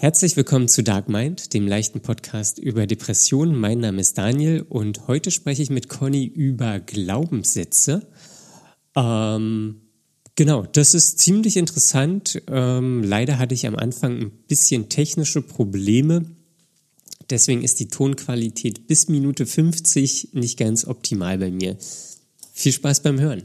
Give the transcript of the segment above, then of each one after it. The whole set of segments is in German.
Herzlich willkommen zu Dark Mind, dem leichten Podcast über Depressionen. Mein Name ist Daniel und heute spreche ich mit Conny über Glaubenssätze. Ähm, genau, das ist ziemlich interessant. Ähm, leider hatte ich am Anfang ein bisschen technische Probleme. Deswegen ist die Tonqualität bis Minute 50 nicht ganz optimal bei mir. Viel Spaß beim Hören.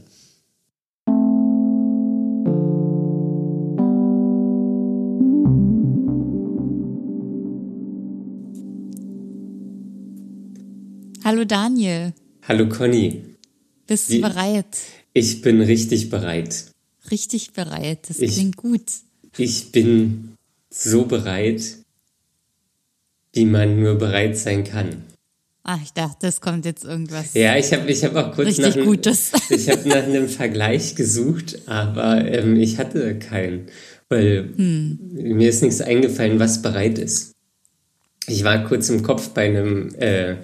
Hallo Daniel. Hallo Conny. Bist du bereit? Ich bin richtig bereit. Richtig bereit, das ich, klingt gut. Ich bin so bereit, wie man nur bereit sein kann. Ah, ich dachte, es kommt jetzt irgendwas. Ja, ich habe ich hab auch kurz nach, Gutes. ich hab nach einem Vergleich gesucht, aber ähm, ich hatte keinen, weil hm. mir ist nichts eingefallen, was bereit ist. Ich war kurz im Kopf bei einem äh,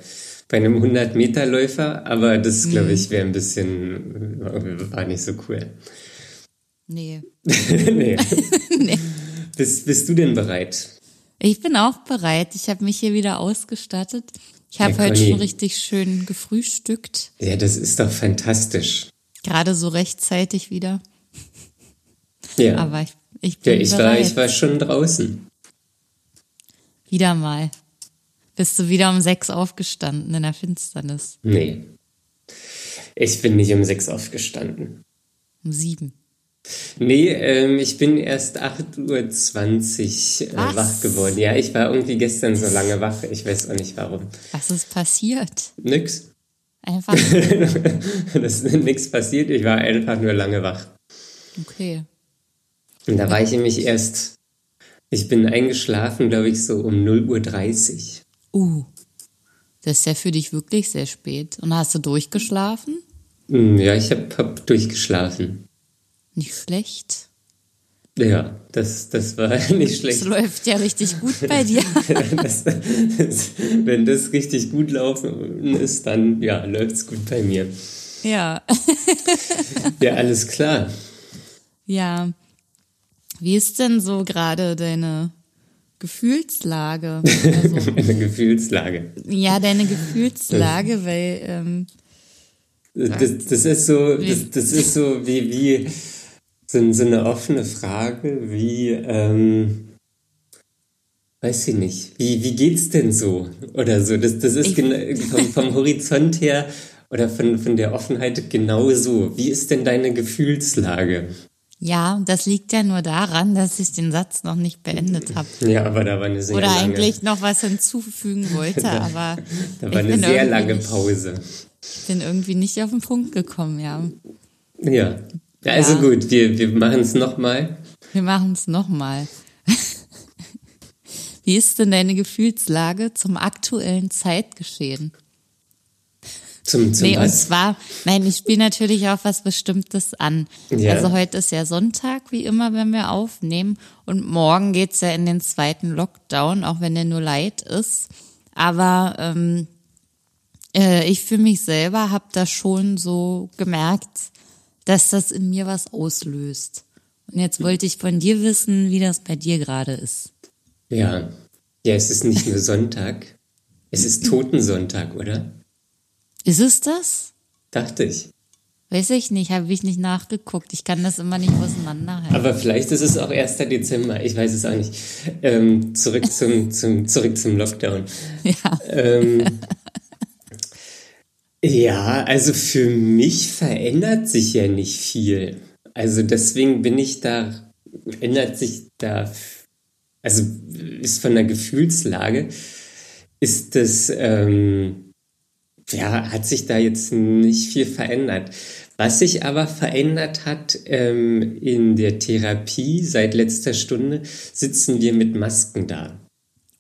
bei einem 100-Meter-Läufer, aber das, glaube mhm. ich, wäre ein bisschen, war nicht so cool. Nee. nee. nee. Bist, bist du denn bereit? Ich bin auch bereit. Ich habe mich hier wieder ausgestattet. Ich habe heute schon richtig schön gefrühstückt. Ja, das ist doch fantastisch. Gerade so rechtzeitig wieder. Ja. Aber ich, ich bin ja, ich bereit. War, ich war schon draußen. Wieder mal. Bist du wieder um sechs aufgestanden in der Finsternis? Nee. Ich bin nicht um sechs aufgestanden. Um sieben. Nee, ähm, ich bin erst 8.20 Uhr äh, wach geworden. Ja, ich war irgendwie gestern so lange wach. Ich weiß auch nicht warum. Was ist passiert? Nix. Einfach. das ist nichts passiert. Ich war einfach nur lange wach. Okay. Und da war ich nämlich erst. Ich bin eingeschlafen, glaube ich, so um 0.30 Uhr. Uh, das ist ja für dich wirklich sehr spät. Und hast du durchgeschlafen? Hm, ja, ich habe hab durchgeschlafen. Nicht schlecht. Ja, das, das war nicht schlecht. Das läuft ja richtig gut bei dir. das, das, wenn das richtig gut laufen ist, dann ja, läuft es gut bei mir. Ja. ja, alles klar. Ja. Wie ist denn so gerade deine Gefühlslage. Also, deine Gefühlslage. Ja, deine Gefühlslage, weil ähm, das, das ist so, das, das ist so wie, wie so, so eine offene Frage, wie, ähm, weiß ich nicht, wie, wie geht's denn so? Oder so. Das, das ist vom, vom Horizont her oder von, von der Offenheit genau so. Wie ist denn deine Gefühlslage? Ja, das liegt ja nur daran, dass ich den Satz noch nicht beendet habe. Ja, aber da war eine sehr Oder lange... eigentlich noch was hinzufügen wollte, aber... da war eine sehr lange Pause. Ich bin irgendwie nicht auf den Punkt gekommen, ja. Ja, also ja. gut, wir, wir machen es nochmal. Wir machen es nochmal. Wie ist denn deine Gefühlslage zum aktuellen Zeitgeschehen? Zum, zum nee, und zwar, nein, ich spiele natürlich auch was Bestimmtes an. Ja. Also heute ist ja Sonntag, wie immer, wenn wir aufnehmen. Und morgen geht's ja in den zweiten Lockdown, auch wenn der nur light ist. Aber ähm, äh, ich für mich selber habe da schon so gemerkt, dass das in mir was auslöst. Und jetzt wollte ich von dir wissen, wie das bei dir gerade ist. Ja, ja, es ist nicht nur Sonntag, es ist Totensonntag, oder? Ist es das? Dachte ich. Weiß ich nicht, habe ich nicht nachgeguckt. Ich kann das immer nicht auseinanderhalten. Aber vielleicht ist es auch 1. Dezember, ich weiß es auch nicht. Ähm, zurück, zum, zum, zurück zum Lockdown. Ja. Ähm, ja, also für mich verändert sich ja nicht viel. Also deswegen bin ich da, ändert sich da, also ist von der Gefühlslage, ist das, ähm, ja, hat sich da jetzt nicht viel verändert. Was sich aber verändert hat ähm, in der Therapie seit letzter Stunde, sitzen wir mit Masken da.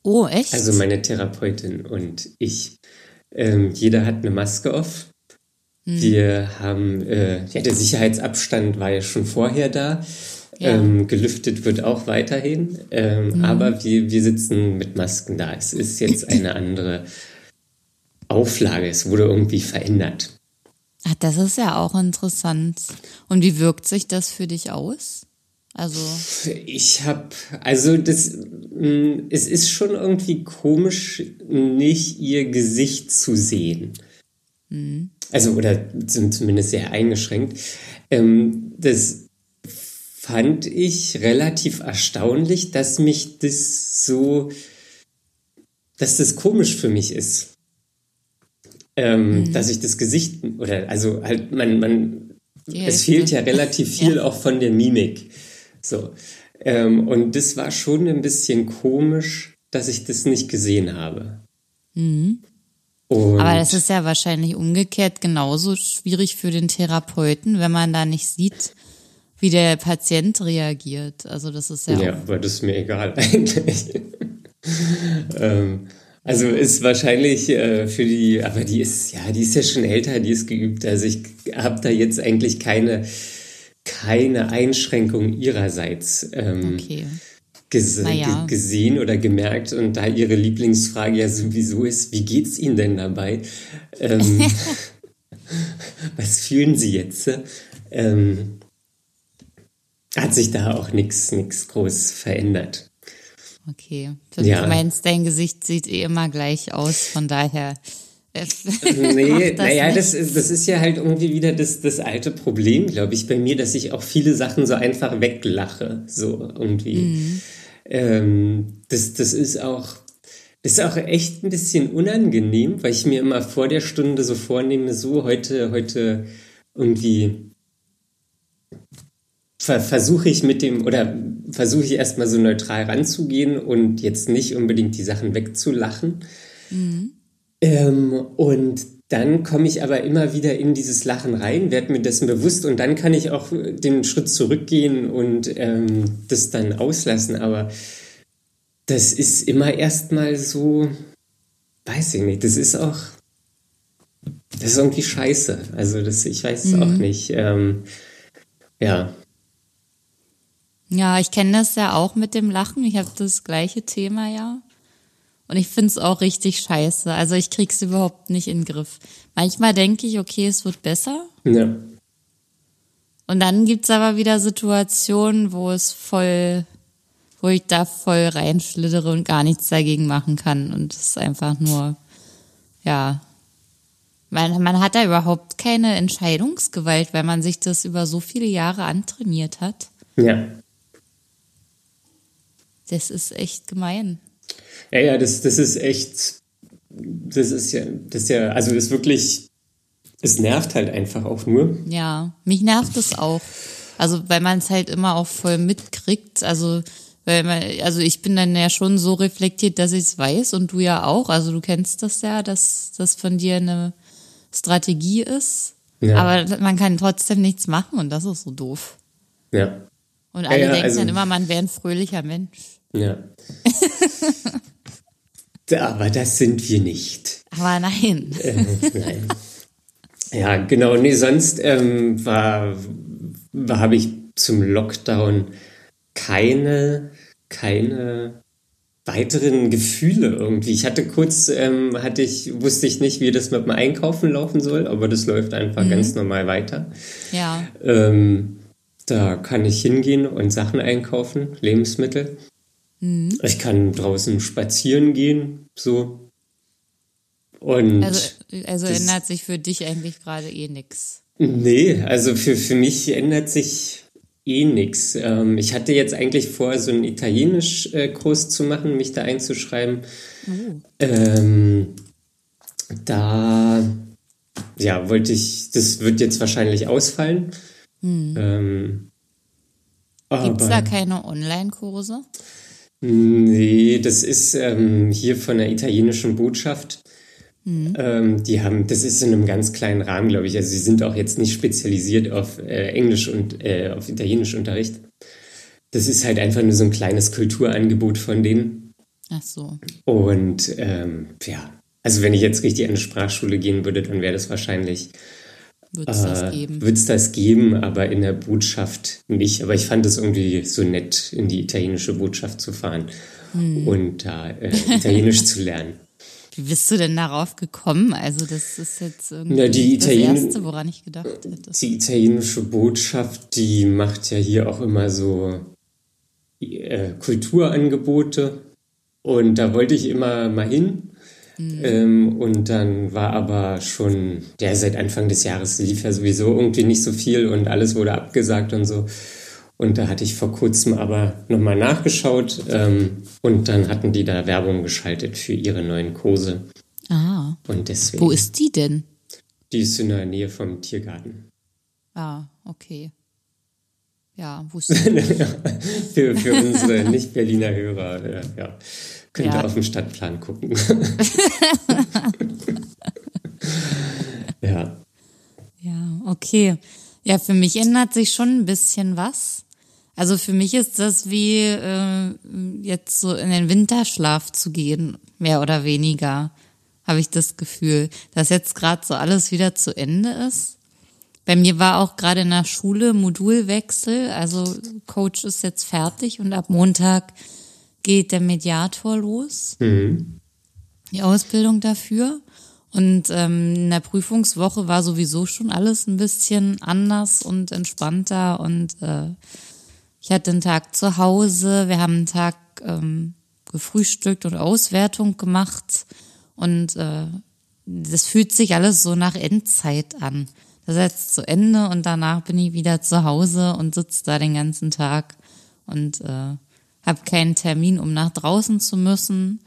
Oh, echt? Also meine Therapeutin und ich. Ähm, jeder hat eine Maske auf. Hm. Wir haben, äh, ja, der Sicherheitsabstand war ja schon vorher da. Ja. Ähm, gelüftet wird auch weiterhin. Ähm, hm. Aber wir, wir sitzen mit Masken da. Es ist jetzt eine andere Auflage. Es wurde irgendwie verändert. Ach, das ist ja auch interessant. Und wie wirkt sich das für dich aus? Also ich habe, also das mm, es ist schon irgendwie komisch, nicht ihr Gesicht zu sehen. Mhm. Also, oder zumindest sehr eingeschränkt. Ähm, das fand ich relativ erstaunlich, dass mich das so, dass das komisch für mich ist. Ähm, mhm. Dass ich das Gesicht, oder also halt, man, man, es fehlt ja relativ viel ja. auch von der Mimik. So. Ähm, und das war schon ein bisschen komisch, dass ich das nicht gesehen habe. Mhm. Aber das ist ja wahrscheinlich umgekehrt genauso schwierig für den Therapeuten, wenn man da nicht sieht, wie der Patient reagiert. Also das ist ja. Ja, aber das ist mir egal eigentlich. ähm, also ist wahrscheinlich äh, für die, aber die ist, ja, die ist ja schon älter, die ist geübt. Also ich habe da jetzt eigentlich keine, keine Einschränkung ihrerseits. Ähm, okay ges ja. gesehen oder gemerkt und da ihre Lieblingsfrage ja sowieso ist, wie geht's Ihnen denn dabei? Ähm, was fühlen Sie jetzt? Ähm, hat sich da auch nichts nichts groß verändert. Okay. Du ja. meinst, dein Gesicht sieht eh immer gleich aus, von daher. Äh, nee, naja, das, das ist ja halt irgendwie wieder das, das alte Problem, glaube ich, bei mir, dass ich auch viele Sachen so einfach weglache. So irgendwie. Mhm. Ähm, das, das ist auch, ist auch echt ein bisschen unangenehm, weil ich mir immer vor der Stunde so vornehme, so heute, heute irgendwie ver versuche ich mit dem oder versuche ich erstmal so neutral ranzugehen und jetzt nicht unbedingt die Sachen wegzulachen. Mhm. Ähm, und dann komme ich aber immer wieder in dieses Lachen rein, werde mir dessen bewusst und dann kann ich auch den Schritt zurückgehen und ähm, das dann auslassen. Aber das ist immer erstmal so, weiß ich nicht, das ist auch, das ist irgendwie scheiße. Also das, ich weiß es mhm. auch nicht. Ähm, ja. Ja, ich kenne das ja auch mit dem Lachen. Ich habe das gleiche Thema ja. Und ich finde es auch richtig scheiße. Also ich krieg's überhaupt nicht in den Griff. Manchmal denke ich, okay, es wird besser. Ja. Und dann gibt's aber wieder Situationen, wo es voll, wo ich da voll reinschlittere und gar nichts dagegen machen kann. Und es ist einfach nur, ja. Man, man hat da überhaupt keine Entscheidungsgewalt, weil man sich das über so viele Jahre antrainiert hat. Ja. Das ist echt gemein. Ja, ja, das, das ist echt, das ist ja, das ist ja, also das ist wirklich, es nervt halt einfach auch nur. Ja, mich nervt es auch. Also, weil man es halt immer auch voll mitkriegt. Also, weil man, also ich bin dann ja schon so reflektiert, dass ich es weiß und du ja auch. Also du kennst das ja, dass das von dir eine Strategie ist. Ja. Aber man kann trotzdem nichts machen und das ist so doof. Ja. Und alle ja, denken also, dann immer, man wäre ein fröhlicher Mensch. Ja. Aber das sind wir nicht. Aber nein. Äh, nein. Ja, genau. Nee, sonst ähm, war, war habe ich zum Lockdown keine, keine weiteren Gefühle irgendwie. Ich hatte kurz, ähm, hatte ich, wusste ich nicht, wie das mit dem Einkaufen laufen soll, aber das läuft einfach mhm. ganz normal weiter. Ja. Ähm, da kann ich hingehen und Sachen einkaufen, Lebensmittel. Mhm. Ich kann draußen spazieren gehen, so. Und also, also ändert sich für dich eigentlich gerade eh nichts. Nee, also für, für mich ändert sich eh nichts. Ähm, ich hatte jetzt eigentlich vor, so einen Italienisch-Kurs zu machen, mich da einzuschreiben. Oh. Ähm, da ja, wollte ich, das wird jetzt wahrscheinlich ausfallen. Hm. Ähm, Gibt es da keine Online-Kurse? Nee, das ist ähm, hier von der italienischen Botschaft. Mhm. Ähm, die haben, das ist in einem ganz kleinen Rahmen, glaube ich. Also sie sind auch jetzt nicht spezialisiert auf äh, Englisch und äh, auf Italienisch Unterricht. Das ist halt einfach nur so ein kleines Kulturangebot von denen. Ach so. Und ähm, ja, also wenn ich jetzt richtig an eine Sprachschule gehen würde, dann wäre das wahrscheinlich wird es das äh, geben? Wird es das geben, aber in der Botschaft nicht. Aber ich fand es irgendwie so nett, in die italienische Botschaft zu fahren hm. und da äh, Italienisch zu lernen. Wie bist du denn darauf gekommen? Also das ist jetzt irgendwie die das Erste, woran ich gedacht hätte. Die italienische Botschaft, die macht ja hier auch immer so äh, Kulturangebote Und da wollte ich immer mal hin. Mhm. Ähm, und dann war aber schon, ja, seit Anfang des Jahres lief ja sowieso irgendwie nicht so viel und alles wurde abgesagt und so. Und da hatte ich vor kurzem aber nochmal nachgeschaut ähm, und dann hatten die da Werbung geschaltet für ihre neuen Kurse. Ah. Und deswegen. Wo ist die denn? Die ist in der Nähe vom Tiergarten. Ah, okay. Ja, wusste ich. für, für unsere Nicht-Berliner Hörer, äh, ja. Könnt ihr ja. auf dem Stadtplan gucken. ja. Ja, okay. Ja, für mich ändert sich schon ein bisschen was. Also für mich ist das wie äh, jetzt so in den Winterschlaf zu gehen, mehr oder weniger, habe ich das Gefühl, dass jetzt gerade so alles wieder zu Ende ist. Bei mir war auch gerade in der Schule Modulwechsel, also Coach ist jetzt fertig und ab Montag geht der Mediator los. Mhm. Die Ausbildung dafür. Und ähm, in der Prüfungswoche war sowieso schon alles ein bisschen anders und entspannter. Und äh, ich hatte einen Tag zu Hause, wir haben einen Tag ähm, gefrühstückt und Auswertung gemacht. Und äh, das fühlt sich alles so nach Endzeit an. Das ist jetzt zu Ende und danach bin ich wieder zu Hause und sitze da den ganzen Tag und äh, habe keinen Termin, um nach draußen zu müssen.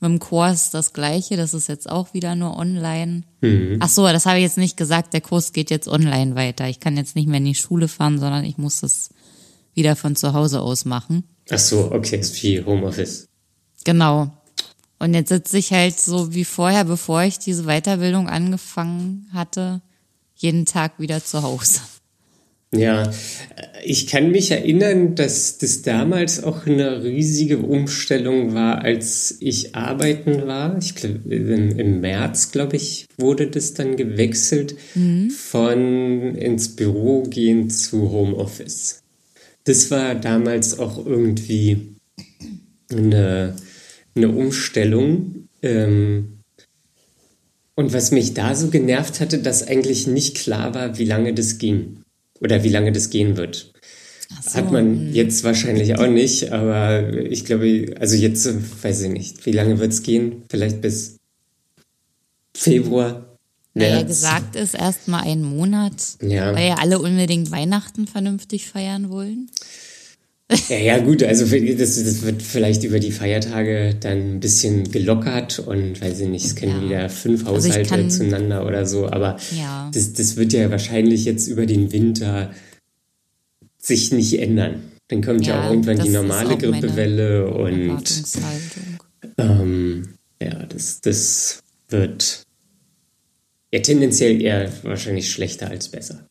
Mit dem Kurs ist das gleiche, das ist jetzt auch wieder nur online. Mhm. Ach so, das habe ich jetzt nicht gesagt, der Kurs geht jetzt online weiter. Ich kann jetzt nicht mehr in die Schule fahren, sondern ich muss es wieder von zu Hause aus machen. Ach so, okay, ist wie Homeoffice. Genau. Und jetzt sitze ich halt so wie vorher, bevor ich diese Weiterbildung angefangen hatte, jeden Tag wieder zu Hause. Ja, ich kann mich erinnern, dass das damals auch eine riesige Umstellung war, als ich arbeiten war. Ich glaube, im März, glaube ich, wurde das dann gewechselt mhm. von ins Büro gehen zu Homeoffice. Das war damals auch irgendwie eine, eine Umstellung. Ähm, und was mich da so genervt hatte, dass eigentlich nicht klar war, wie lange das ging oder wie lange das gehen wird. So. Hat man hm. jetzt wahrscheinlich auch nicht, aber ich glaube, also jetzt weiß ich nicht, wie lange wird es gehen? Vielleicht bis Februar. März. Naja, gesagt ist erstmal ein Monat, ja. weil ja alle unbedingt Weihnachten vernünftig feiern wollen. Ja, ja, gut, also das, das wird vielleicht über die Feiertage dann ein bisschen gelockert und weiß ich nicht, es kennen ja. wieder fünf also Haushalte also zueinander oder so, aber ja. das, das wird ja wahrscheinlich jetzt über den Winter sich nicht ändern. Dann kommt ja, ja auch irgendwann die normale Grippewelle und ähm, ja, das, das wird ja tendenziell eher wahrscheinlich schlechter als besser.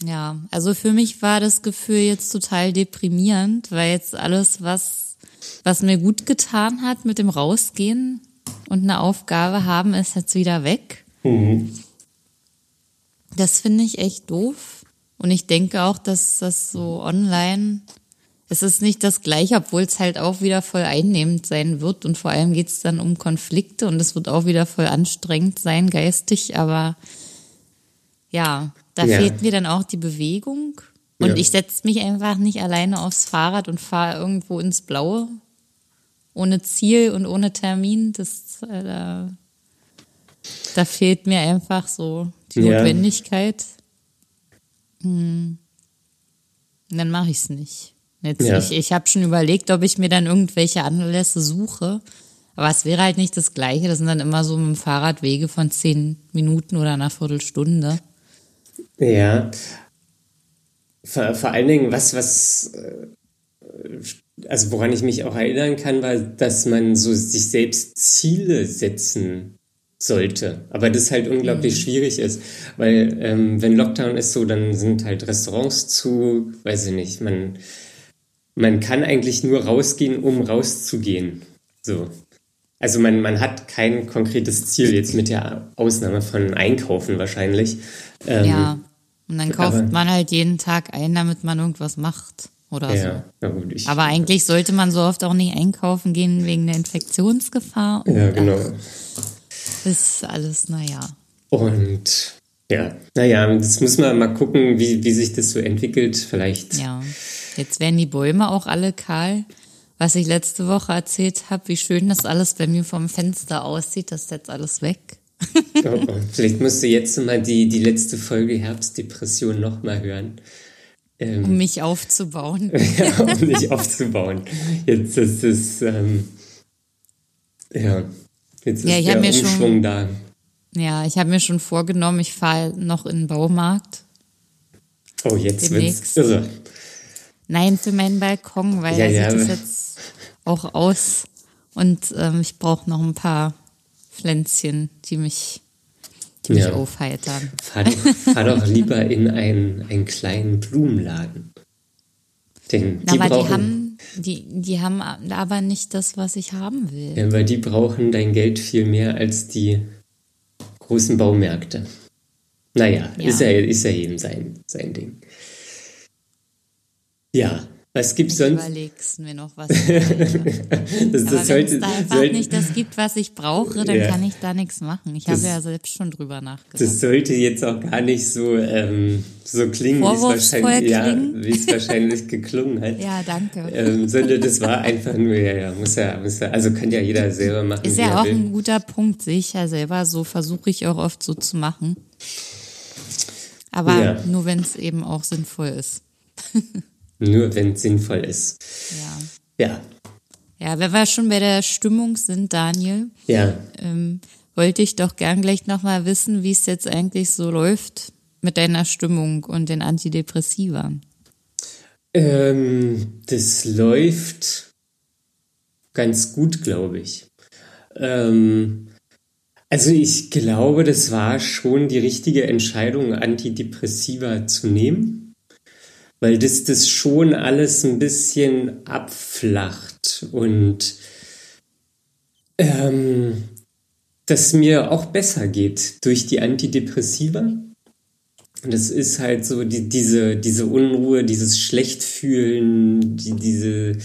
Ja, also für mich war das Gefühl jetzt total deprimierend, weil jetzt alles, was, was mir gut getan hat mit dem Rausgehen und eine Aufgabe haben, ist jetzt wieder weg. Mhm. Das finde ich echt doof. Und ich denke auch, dass das so online, es ist nicht das gleiche, obwohl es halt auch wieder voll einnehmend sein wird. Und vor allem geht es dann um Konflikte und es wird auch wieder voll anstrengend sein, geistig. Aber ja, da ja. fehlt mir dann auch die Bewegung. Und ja. ich setze mich einfach nicht alleine aufs Fahrrad und fahre irgendwo ins Blaue. Ohne Ziel und ohne Termin. Das, äh, da, da fehlt mir einfach so die ja. Notwendigkeit. Hm. Und dann mache ich es nicht. Jetzt, ja. Ich, ich habe schon überlegt, ob ich mir dann irgendwelche Anlässe suche. Aber es wäre halt nicht das Gleiche. Das sind dann immer so mit dem Fahrrad Wege von zehn Minuten oder einer Viertelstunde. Ja. Vor, vor allen Dingen, was, was, äh, also woran ich mich auch erinnern kann, war, dass man so sich selbst Ziele setzen sollte. Aber das halt unglaublich mhm. schwierig ist, weil ähm, wenn Lockdown ist so, dann sind halt Restaurants zu, weiß ich nicht, man, man kann eigentlich nur rausgehen, um rauszugehen. So. Also man, man hat kein konkretes Ziel, jetzt mit der Ausnahme von Einkaufen wahrscheinlich. Ähm, ja, und dann kauft aber, man halt jeden Tag ein, damit man irgendwas macht oder ja, so. Gut, ich, aber eigentlich sollte man so oft auch nicht einkaufen gehen wegen der Infektionsgefahr. Ja, genau. ist alles, naja. Und ja, naja, das muss man mal gucken, wie, wie sich das so entwickelt. Vielleicht. Ja, jetzt werden die Bäume auch alle kahl. was ich letzte Woche erzählt habe, wie schön das alles bei mir vom Fenster aussieht, das ist jetzt alles weg. Oh, oh. Vielleicht musst du jetzt mal die, die letzte Folge Herbstdepression nochmal hören. Ähm, um mich aufzubauen. ja, um mich aufzubauen. Jetzt ist es, ähm, ja, jetzt ist ja, der Umschwung schon, da. Ja, ich habe mir schon vorgenommen, ich fahre noch in den Baumarkt. Oh, jetzt wird's irre. Nein, für meinen Balkon, weil ja, da sieht es jetzt auch aus. Und ähm, ich brauche noch ein paar Pflänzchen, die mich, die mich ja. aufheitern. Fahr doch, fahr doch lieber in einen, einen kleinen Blumenladen. Denn die aber brauchen, die haben, die, die haben aber nicht das, was ich haben will. Ja, weil die brauchen dein Geld viel mehr als die großen Baumärkte. Naja, ja. Ist, ja, ist ja jedem sein, sein Ding. Ja, was gibt's sonst? Überlegst mir noch was. das, das es da einfach sollte, nicht das gibt, was ich brauche, dann ja. kann ich da nichts machen. Ich das, habe ja selbst schon drüber nachgedacht. Das sollte jetzt auch gar nicht so, ähm, so klingen, wie es wahrscheinlich, ja, wahrscheinlich geklungen hat. Ja, danke. Ähm, sondern das war einfach nur, ja, ja, muss ja, muss ja, also kann ja jeder selber machen. Ist ja auch will. ein guter Punkt, sehe ich ja selber. So versuche ich auch oft so zu machen. Aber ja. nur wenn es eben auch sinnvoll ist. Nur wenn es sinnvoll ist. Ja. Ja. Ja, wenn wir schon bei der Stimmung sind, Daniel, ja. ähm, wollte ich doch gern gleich nochmal wissen, wie es jetzt eigentlich so läuft mit deiner Stimmung und den Antidepressiva. Ähm, das läuft ganz gut, glaube ich. Ähm, also ich glaube, das war schon die richtige Entscheidung, Antidepressiva zu nehmen weil das das schon alles ein bisschen abflacht und ähm, dass mir auch besser geht durch die Antidepressiva. Und das ist halt so die, diese, diese Unruhe, dieses Schlechtfühlen, die, diese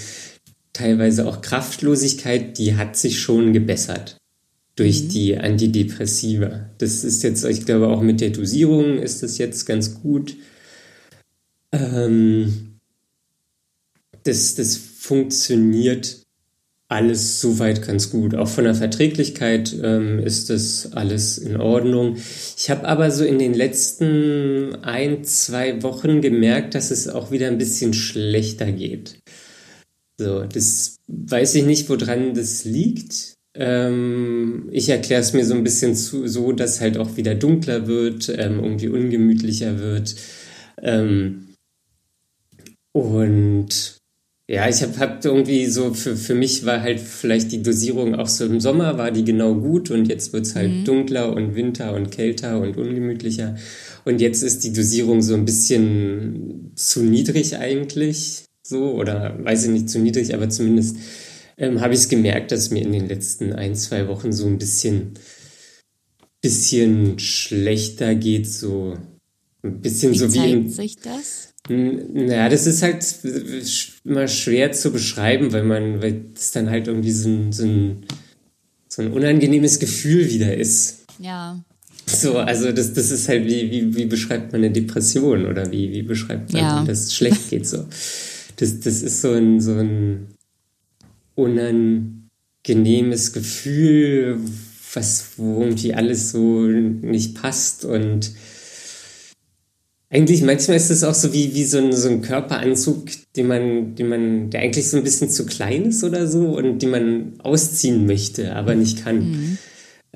teilweise auch Kraftlosigkeit, die hat sich schon gebessert durch mhm. die Antidepressiva. Das ist jetzt, ich glaube, auch mit der Dosierung ist das jetzt ganz gut. Ähm, das, das funktioniert alles soweit ganz gut. Auch von der Verträglichkeit ähm, ist das alles in Ordnung. Ich habe aber so in den letzten ein, zwei Wochen gemerkt, dass es auch wieder ein bisschen schlechter geht. So, das weiß ich nicht, woran das liegt. Ähm, ich erkläre es mir so ein bisschen zu, so, dass halt auch wieder dunkler wird, ähm, irgendwie ungemütlicher wird. Ähm, und ja, ich habe hab irgendwie so, für, für mich war halt vielleicht die Dosierung auch so im Sommer, war die genau gut und jetzt wird es halt mhm. dunkler und winter und kälter und ungemütlicher. Und jetzt ist die Dosierung so ein bisschen zu niedrig eigentlich, so, oder weiß ich nicht, zu niedrig, aber zumindest ähm, habe ich es gemerkt, dass mir in den letzten ein, zwei Wochen so ein bisschen, bisschen schlechter geht, so ein bisschen wie so wie. Zeigt sich das? Naja, das ist halt immer schwer zu beschreiben, weil man, weil es dann halt irgendwie so ein, so ein, so ein unangenehmes Gefühl wieder ist. Ja. So, also das, das ist halt wie, wie, wie beschreibt man eine Depression oder wie, wie beschreibt man, ja. dass es schlecht geht so. Das, das ist so ein, so ein unangenehmes Gefühl, was, wo irgendwie alles so nicht passt und eigentlich, manchmal ist es auch so wie, wie so, ein, so ein Körperanzug, den man, den man, der eigentlich so ein bisschen zu klein ist oder so und den man ausziehen möchte, aber nicht kann. Mhm.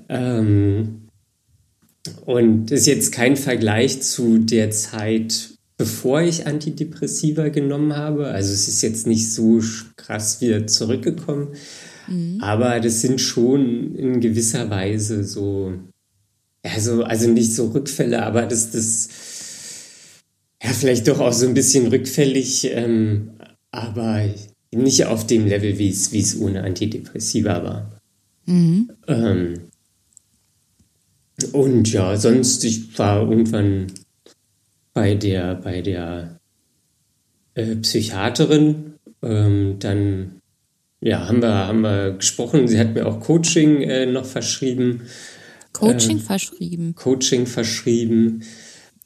Ähm, und ist jetzt kein Vergleich zu der Zeit, bevor ich Antidepressiva genommen habe. Also es ist jetzt nicht so krass wieder zurückgekommen. Mhm. Aber das sind schon in gewisser Weise so, also, also nicht so Rückfälle, aber das, das, ja, vielleicht doch auch so ein bisschen rückfällig, ähm, aber nicht auf dem Level, wie es, ohne Antidepressiva war. Mhm. Ähm, und ja, sonst, ich war irgendwann bei der, bei der äh, Psychiaterin, ähm, dann ja, haben wir, haben wir gesprochen. Sie hat mir auch Coaching äh, noch verschrieben. Coaching äh, verschrieben. Coaching verschrieben.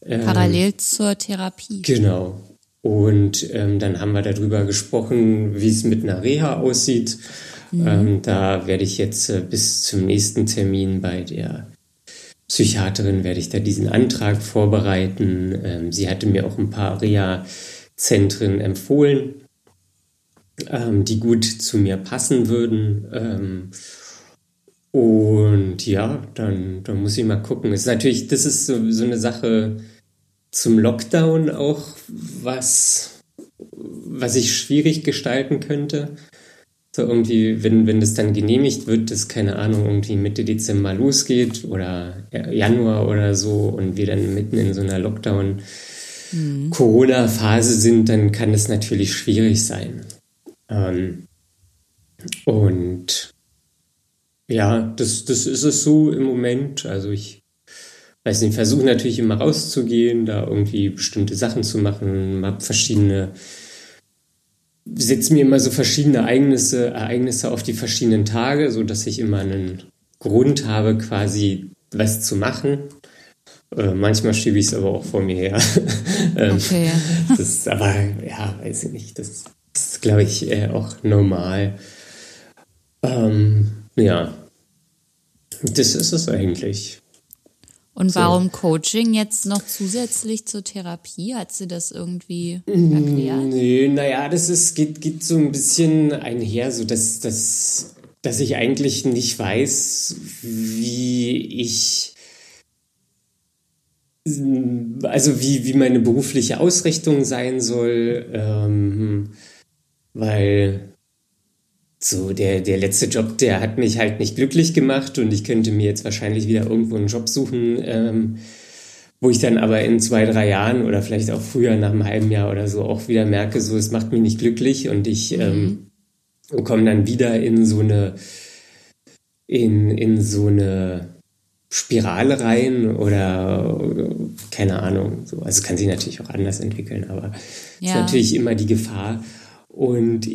Parallel ähm, zur Therapie. Genau. Und ähm, dann haben wir darüber gesprochen, wie es mit einer Reha aussieht. Mhm. Ähm, da werde ich jetzt äh, bis zum nächsten Termin bei der Psychiaterin werde ich da diesen Antrag vorbereiten. Ähm, sie hatte mir auch ein paar Reha-Zentren empfohlen, ähm, die gut zu mir passen würden. Ähm, und ja, dann, dann muss ich mal gucken. ist natürlich, das ist so, so eine Sache zum Lockdown auch, was, was ich schwierig gestalten könnte. So irgendwie, wenn, wenn das dann genehmigt wird, dass, keine Ahnung, irgendwie Mitte Dezember losgeht oder Januar oder so und wir dann mitten in so einer Lockdown-Corona-Phase sind, dann kann das natürlich schwierig sein. Ähm, und ja, das, das ist es so im Moment. Also ich weiß nicht, versuche natürlich immer rauszugehen, da irgendwie bestimmte Sachen zu machen, habe verschiedene setze mir immer so verschiedene Ereignisse, Ereignisse auf die verschiedenen Tage, so dass ich immer einen Grund habe, quasi was zu machen. Äh, manchmal schiebe ich es aber auch vor mir her. ähm, okay. das ist aber, ja, weiß ich nicht. Das ist, glaube ich, äh, auch normal. Ähm, ja. Das ist es eigentlich. Und warum so. Coaching jetzt noch zusätzlich zur Therapie? Hat sie das irgendwie erklärt? Nee, naja, das ist, geht, geht so ein bisschen einher, so dass, dass, dass ich eigentlich nicht weiß, wie ich also wie, wie meine berufliche Ausrichtung sein soll, ähm, weil so, der, der letzte Job, der hat mich halt nicht glücklich gemacht und ich könnte mir jetzt wahrscheinlich wieder irgendwo einen Job suchen, ähm, wo ich dann aber in zwei, drei Jahren oder vielleicht auch früher nach einem halben Jahr oder so auch wieder merke, so, es macht mich nicht glücklich und ich mhm. ähm, komme dann wieder in so eine, in, in so eine Spirale rein oder keine Ahnung. So. Also kann sich natürlich auch anders entwickeln, aber ja. ist natürlich immer die Gefahr. Und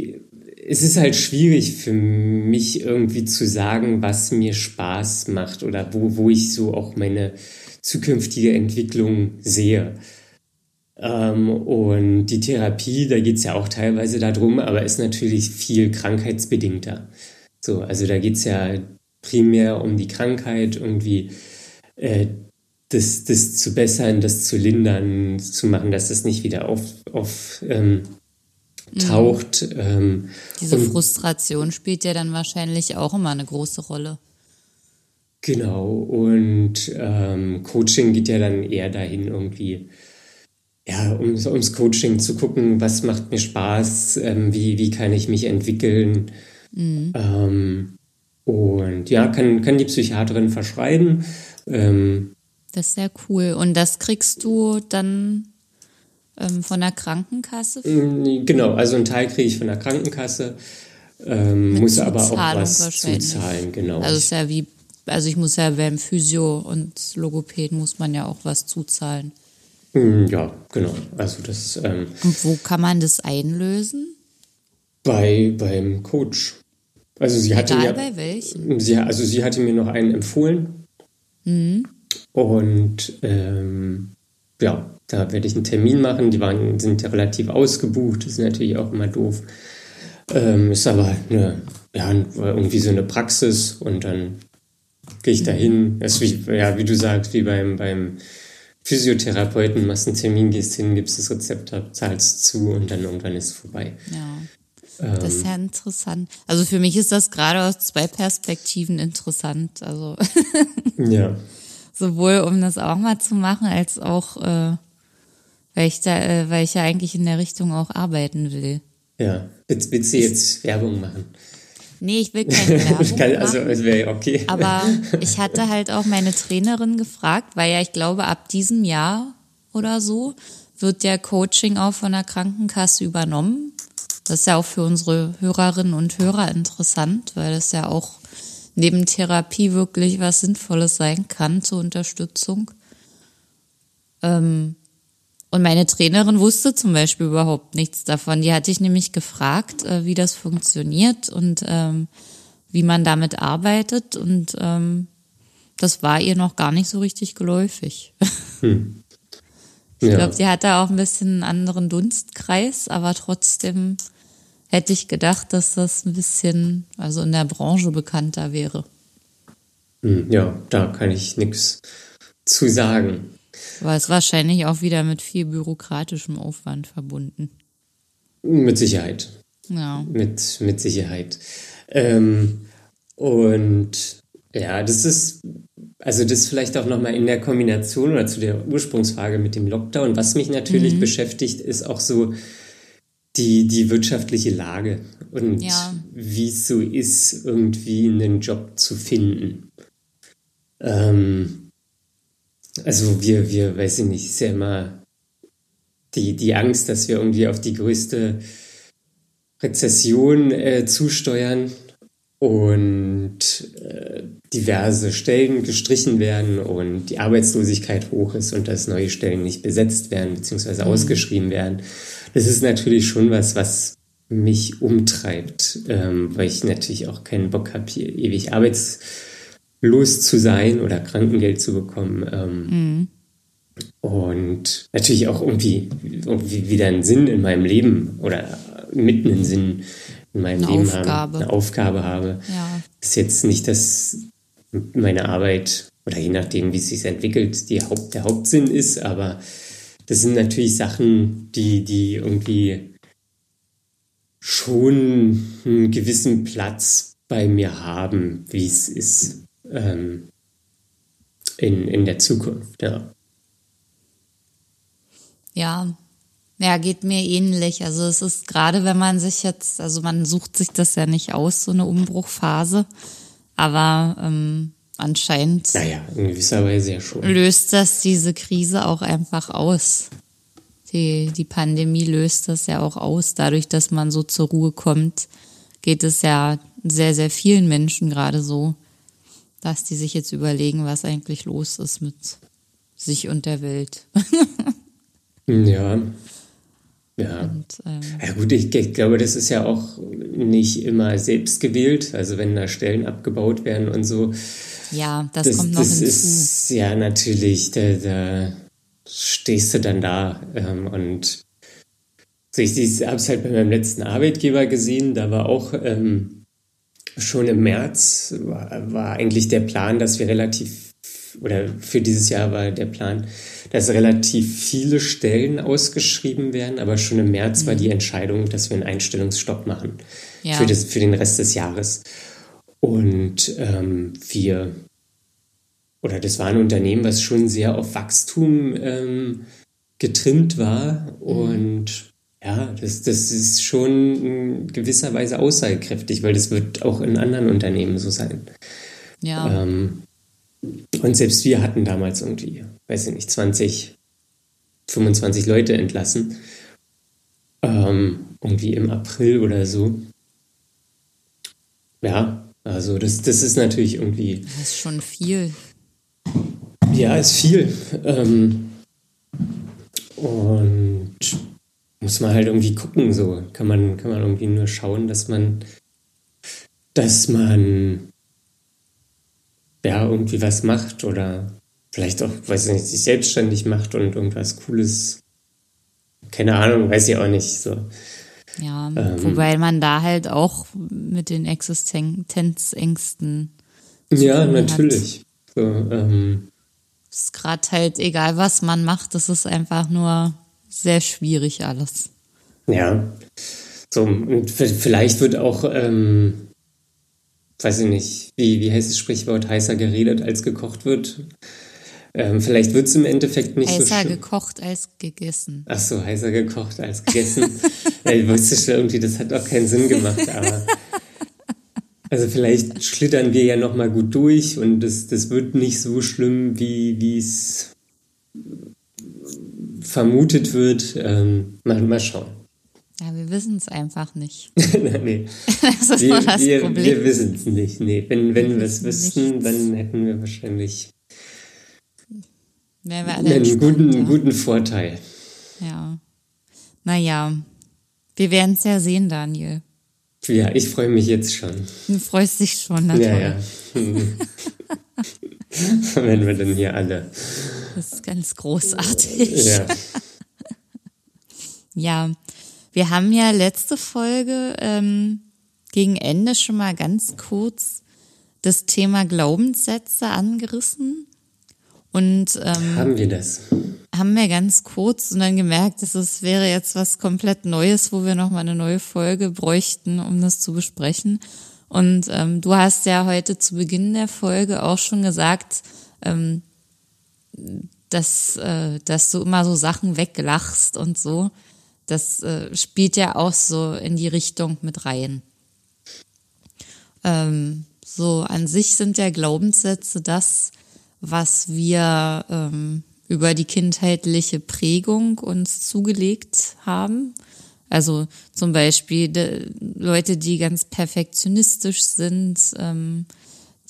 es ist halt schwierig für mich irgendwie zu sagen, was mir Spaß macht oder wo, wo ich so auch meine zukünftige Entwicklung sehe. Ähm, und die Therapie, da geht es ja auch teilweise darum, aber ist natürlich viel krankheitsbedingter. So, also da geht es ja primär um die Krankheit, irgendwie äh, das, das zu bessern, das zu lindern, zu machen, dass das nicht wieder auf, auf ähm, taucht. Mhm. Ähm, Diese Frustration spielt ja dann wahrscheinlich auch immer eine große Rolle. Genau, und ähm, Coaching geht ja dann eher dahin, irgendwie, ja, um, ums Coaching zu gucken, was macht mir Spaß, ähm, wie, wie kann ich mich entwickeln. Mhm. Ähm, und ja, kann, kann die Psychiaterin verschreiben. Ähm, das ist sehr cool. Und das kriegst du dann ähm, von der Krankenkasse? Mm, genau, also einen Teil kriege ich von der Krankenkasse, ähm, muss aber auch was zuzahlen, genau. Also ist ja wie, also ich muss ja beim Physio und Logopäden muss man ja auch was zuzahlen. Mm, ja, genau. Also das. Ähm, und wo kann man das einlösen? Bei beim Coach. Also sie hatte Egal mir, bei welchen. Sie, also sie hatte mir noch einen empfohlen. Mhm. Und ähm, ja, da werde ich einen Termin machen. Die waren, sind ja relativ ausgebucht, das ist natürlich auch immer doof. Ähm, ist aber eine, ja, irgendwie so eine Praxis und dann gehe ich da hin. Das ist wie, ja, wie du sagst, wie beim, beim Physiotherapeuten, machst einen Termin, gehst hin, gibst das Rezept ab, zahlst zu und dann irgendwann ist es vorbei. Ja. Das ist ja interessant. Also für mich ist das gerade aus zwei Perspektiven interessant. Also ja. sowohl um das auch mal zu machen, als auch äh, weil ich da, äh, weil ich ja eigentlich in der Richtung auch arbeiten will. Ja, jetzt willst du jetzt Werbung machen? Nee, ich will keine Werbung kann, Also es wäre ja okay. Aber ich hatte halt auch meine Trainerin gefragt, weil ja ich glaube, ab diesem Jahr oder so wird der Coaching auch von der Krankenkasse übernommen. Das ist ja auch für unsere Hörerinnen und Hörer interessant, weil das ja auch neben Therapie wirklich was Sinnvolles sein kann zur Unterstützung. Ähm, und meine Trainerin wusste zum Beispiel überhaupt nichts davon. Die hatte ich nämlich gefragt, äh, wie das funktioniert und ähm, wie man damit arbeitet. Und ähm, das war ihr noch gar nicht so richtig geläufig. Hm. Ich ja. glaube, die hat da auch ein bisschen einen anderen Dunstkreis, aber trotzdem hätte ich gedacht, dass das ein bisschen, also in der Branche bekannter wäre. Hm, ja, da kann ich nichts zu sagen. Aber es wahrscheinlich auch wieder mit viel bürokratischem Aufwand verbunden. Mit Sicherheit. Ja. Mit, mit Sicherheit. Ähm, und ja, das ist, also das vielleicht auch nochmal in der Kombination oder zu der Ursprungsfrage mit dem Lockdown. Was mich natürlich mhm. beschäftigt, ist auch so die, die wirtschaftliche Lage und ja. wie es so ist, irgendwie einen Job zu finden. Ähm, also wir, wir, weiß ich nicht, ist ja immer die, die Angst, dass wir irgendwie auf die größte Rezession äh, zusteuern und äh, diverse Stellen gestrichen werden und die Arbeitslosigkeit hoch ist und dass neue Stellen nicht besetzt werden bzw. Mhm. ausgeschrieben werden. Das ist natürlich schon was, was mich umtreibt, ähm, weil ich natürlich auch keinen Bock habe, hier ewig arbeitslos zu sein oder Krankengeld zu bekommen. Ähm, mhm. Und natürlich auch irgendwie, irgendwie wieder einen Sinn in meinem Leben oder mitten einen Sinn in meinem eine Leben Aufgabe. haben, eine Aufgabe habe. Ja. Ist jetzt nicht, dass meine Arbeit oder je nachdem, wie es sich entwickelt, die Haupt, der Hauptsinn ist, aber das sind natürlich Sachen, die, die irgendwie schon einen gewissen Platz bei mir haben, wie es ist ähm, in, in der Zukunft, ja. Ja, ja, geht mir ähnlich. Also es ist gerade, wenn man sich jetzt, also man sucht sich das ja nicht aus, so eine Umbruchphase, aber ähm, anscheinend naja, in gewisser Weise ja schon. löst das diese Krise auch einfach aus. Die, die Pandemie löst das ja auch aus. Dadurch, dass man so zur Ruhe kommt, geht es ja sehr, sehr vielen Menschen gerade so, dass die sich jetzt überlegen, was eigentlich los ist mit sich und der Welt. ja, ja. Und, ähm, ja gut, ich, ich, glaube, das ist ja auch nicht immer selbst gewählt. Also wenn da Stellen abgebaut werden und so. Ja, das, das kommt noch das hinzu. ist ja natürlich, da, da stehst du dann da ähm, und so ich, ich habe es halt bei meinem letzten Arbeitgeber gesehen, da war auch ähm, schon im März war, war eigentlich der Plan, dass wir relativ oder für dieses Jahr war der Plan, dass relativ viele Stellen ausgeschrieben werden, aber schon im März mhm. war die mhm. Entscheidung, dass wir einen Einstellungsstopp machen ja. für, das, für den Rest des Jahres. Und ähm, wir, oder das war ein Unternehmen, was schon sehr auf Wachstum ähm, getrimmt war mhm. und ja, das, das ist schon in gewisser Weise aussagekräftig, weil das wird auch in anderen Unternehmen so sein. Ja. Ähm, und selbst wir hatten damals irgendwie, weiß ich nicht, 20, 25 Leute entlassen. Ähm, irgendwie im April oder so. Ja, also das, das ist natürlich irgendwie. Das ist schon viel. Ja, ist viel. Ähm, und muss man halt irgendwie gucken, so kann man, kann man irgendwie nur schauen, dass man, dass man ja, irgendwie was macht oder vielleicht auch, weiß ich nicht, sich selbstständig macht und irgendwas Cooles, keine Ahnung, weiß ich auch nicht, so. Ja, ähm, wobei man da halt auch mit den Existenzängsten. Ja, natürlich. So, ähm, ist gerade halt egal, was man macht, das ist einfach nur sehr schwierig alles. Ja. So, und vielleicht wird auch ähm, weiß ich nicht, wie, wie heißt das Sprichwort, heißer geredet als gekocht wird. Ähm, vielleicht wird es im Endeffekt nicht heißer so Heißer gekocht als gegessen. Ach so, heißer gekocht als gegessen. ja, ich wusste schon irgendwie, das hat auch keinen Sinn gemacht, aber also vielleicht schlittern wir ja nochmal gut durch und das, das wird nicht so schlimm, wie es vermutet wird. Ähm, mal, mal schauen. Ja, wir wissen es einfach nicht. nee. Das ist wir, das wir, Problem. Wir wissen es nicht. Nee, wenn, wenn wir es wüssten, nichts. dann hätten wir wahrscheinlich wir alle einen guten, guten Vorteil. Ja. Naja, wir werden es ja sehen, Daniel. Ja, ich freue mich jetzt schon. Du freust dich schon, natürlich. Ja, ja. wenn wir dann hier alle Das ist ganz großartig. Ja. ja, wir haben ja letzte Folge ähm, gegen Ende schon mal ganz kurz das Thema Glaubenssätze angerissen. Und ähm, haben wir das? Haben wir ganz kurz und dann gemerkt, dass es wäre jetzt was komplett Neues, wo wir nochmal eine neue Folge bräuchten, um das zu besprechen. Und ähm, du hast ja heute zu Beginn der Folge auch schon gesagt, ähm, dass, äh, dass du immer so Sachen weglachst und so. Das äh, spielt ja auch so in die Richtung mit rein. Ähm, so an sich sind ja Glaubenssätze das, was wir ähm, über die kindheitliche Prägung uns zugelegt haben. Also zum Beispiel de, Leute, die ganz perfektionistisch sind, ähm,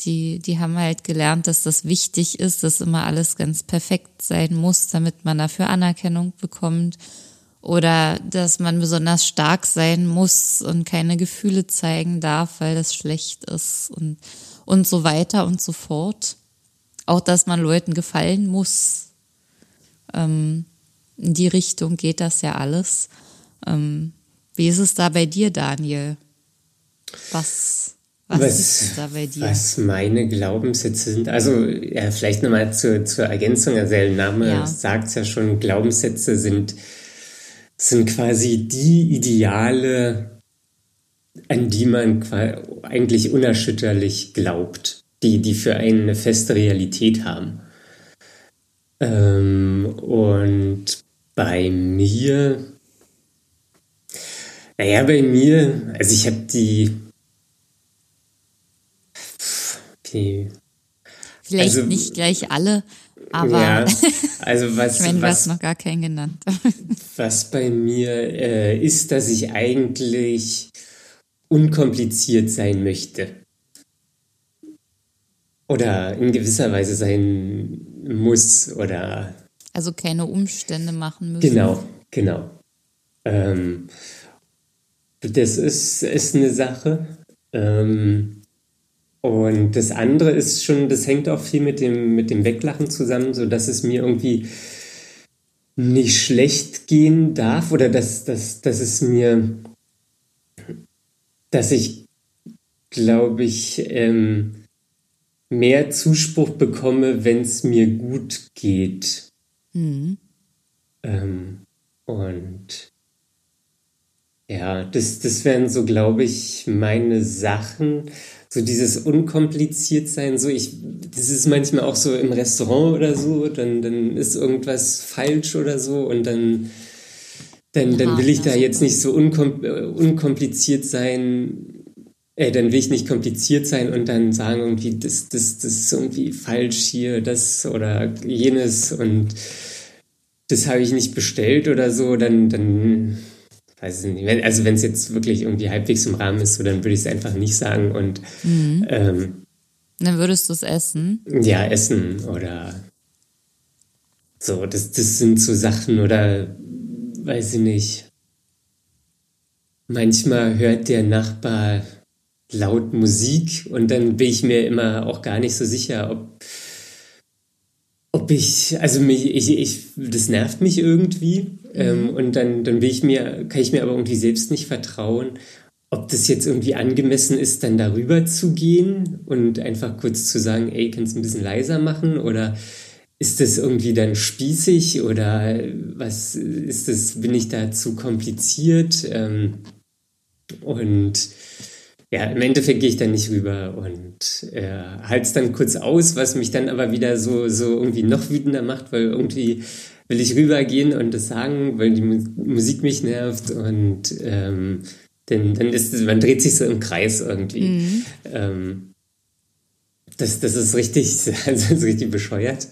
die, die haben halt gelernt, dass das wichtig ist, dass immer alles ganz perfekt sein muss, damit man dafür Anerkennung bekommt. Oder dass man besonders stark sein muss und keine Gefühle zeigen darf, weil das schlecht ist und, und so weiter und so fort. Auch, dass man Leuten gefallen muss. Ähm, in die Richtung geht das ja alles. Ähm, wie ist es da bei dir, Daniel? Was was, was, ist da bei dir? Was meine Glaubenssätze sind. Also, ja, vielleicht nochmal zur, zur Ergänzung. Also, der Name ja. sagt es ja schon, Glaubenssätze sind, sind quasi die Ideale, an die man eigentlich unerschütterlich glaubt, die, die für einen eine feste Realität haben. Ähm, und bei mir, naja, bei mir, also ich habe die Okay. Vielleicht also, nicht gleich alle, aber ja, also was, ich meine, du hast noch gar keinen genannt. was bei mir äh, ist, dass ich eigentlich unkompliziert sein möchte. Oder in gewisser Weise sein muss oder. Also keine Umstände machen müssen. Genau, genau. Ähm, das ist, ist eine Sache. Ähm, und das andere ist schon, das hängt auch viel mit dem, mit dem Weglachen zusammen, so dass es mir irgendwie nicht schlecht gehen darf oder dass, dass, dass es mir, dass ich, glaube ich, ähm, mehr Zuspruch bekomme, wenn es mir gut geht. Mhm. Ähm, und ja, das, das wären so, glaube ich, meine Sachen. So dieses unkompliziert sein, so ich, das ist manchmal auch so im Restaurant oder so, dann, dann ist irgendwas falsch oder so und dann, dann, dann will ich da jetzt nicht so unkom unkompliziert sein, äh, dann will ich nicht kompliziert sein und dann sagen irgendwie, das, das, das ist irgendwie falsch hier, das oder jenes und das habe ich nicht bestellt oder so, dann, dann weiß ich nicht. also wenn es jetzt wirklich irgendwie halbwegs im Rahmen ist, so, dann würde ich es einfach nicht sagen und mhm. ähm, dann würdest du es essen? Ja, essen oder so, das, das sind so Sachen oder weiß ich nicht. Manchmal hört der Nachbar laut Musik und dann bin ich mir immer auch gar nicht so sicher, ob ob ich, also mich, ich, ich, das nervt mich irgendwie. Mhm. Ähm, und dann, dann will ich mir, kann ich mir aber irgendwie selbst nicht vertrauen, ob das jetzt irgendwie angemessen ist, dann darüber zu gehen und einfach kurz zu sagen, ey, kannst du ein bisschen leiser machen oder ist das irgendwie dann spießig oder was ist das, bin ich da zu kompliziert? Ähm, und ja, im Endeffekt gehe ich dann nicht rüber und äh, halte es dann kurz aus, was mich dann aber wieder so, so irgendwie noch wütender macht, weil irgendwie will ich rübergehen und das sagen, weil die Musik mich nervt und ähm, dann, dann ist man dreht sich so im Kreis irgendwie. Mhm. Ähm, das, das ist richtig, also das ist richtig bescheuert.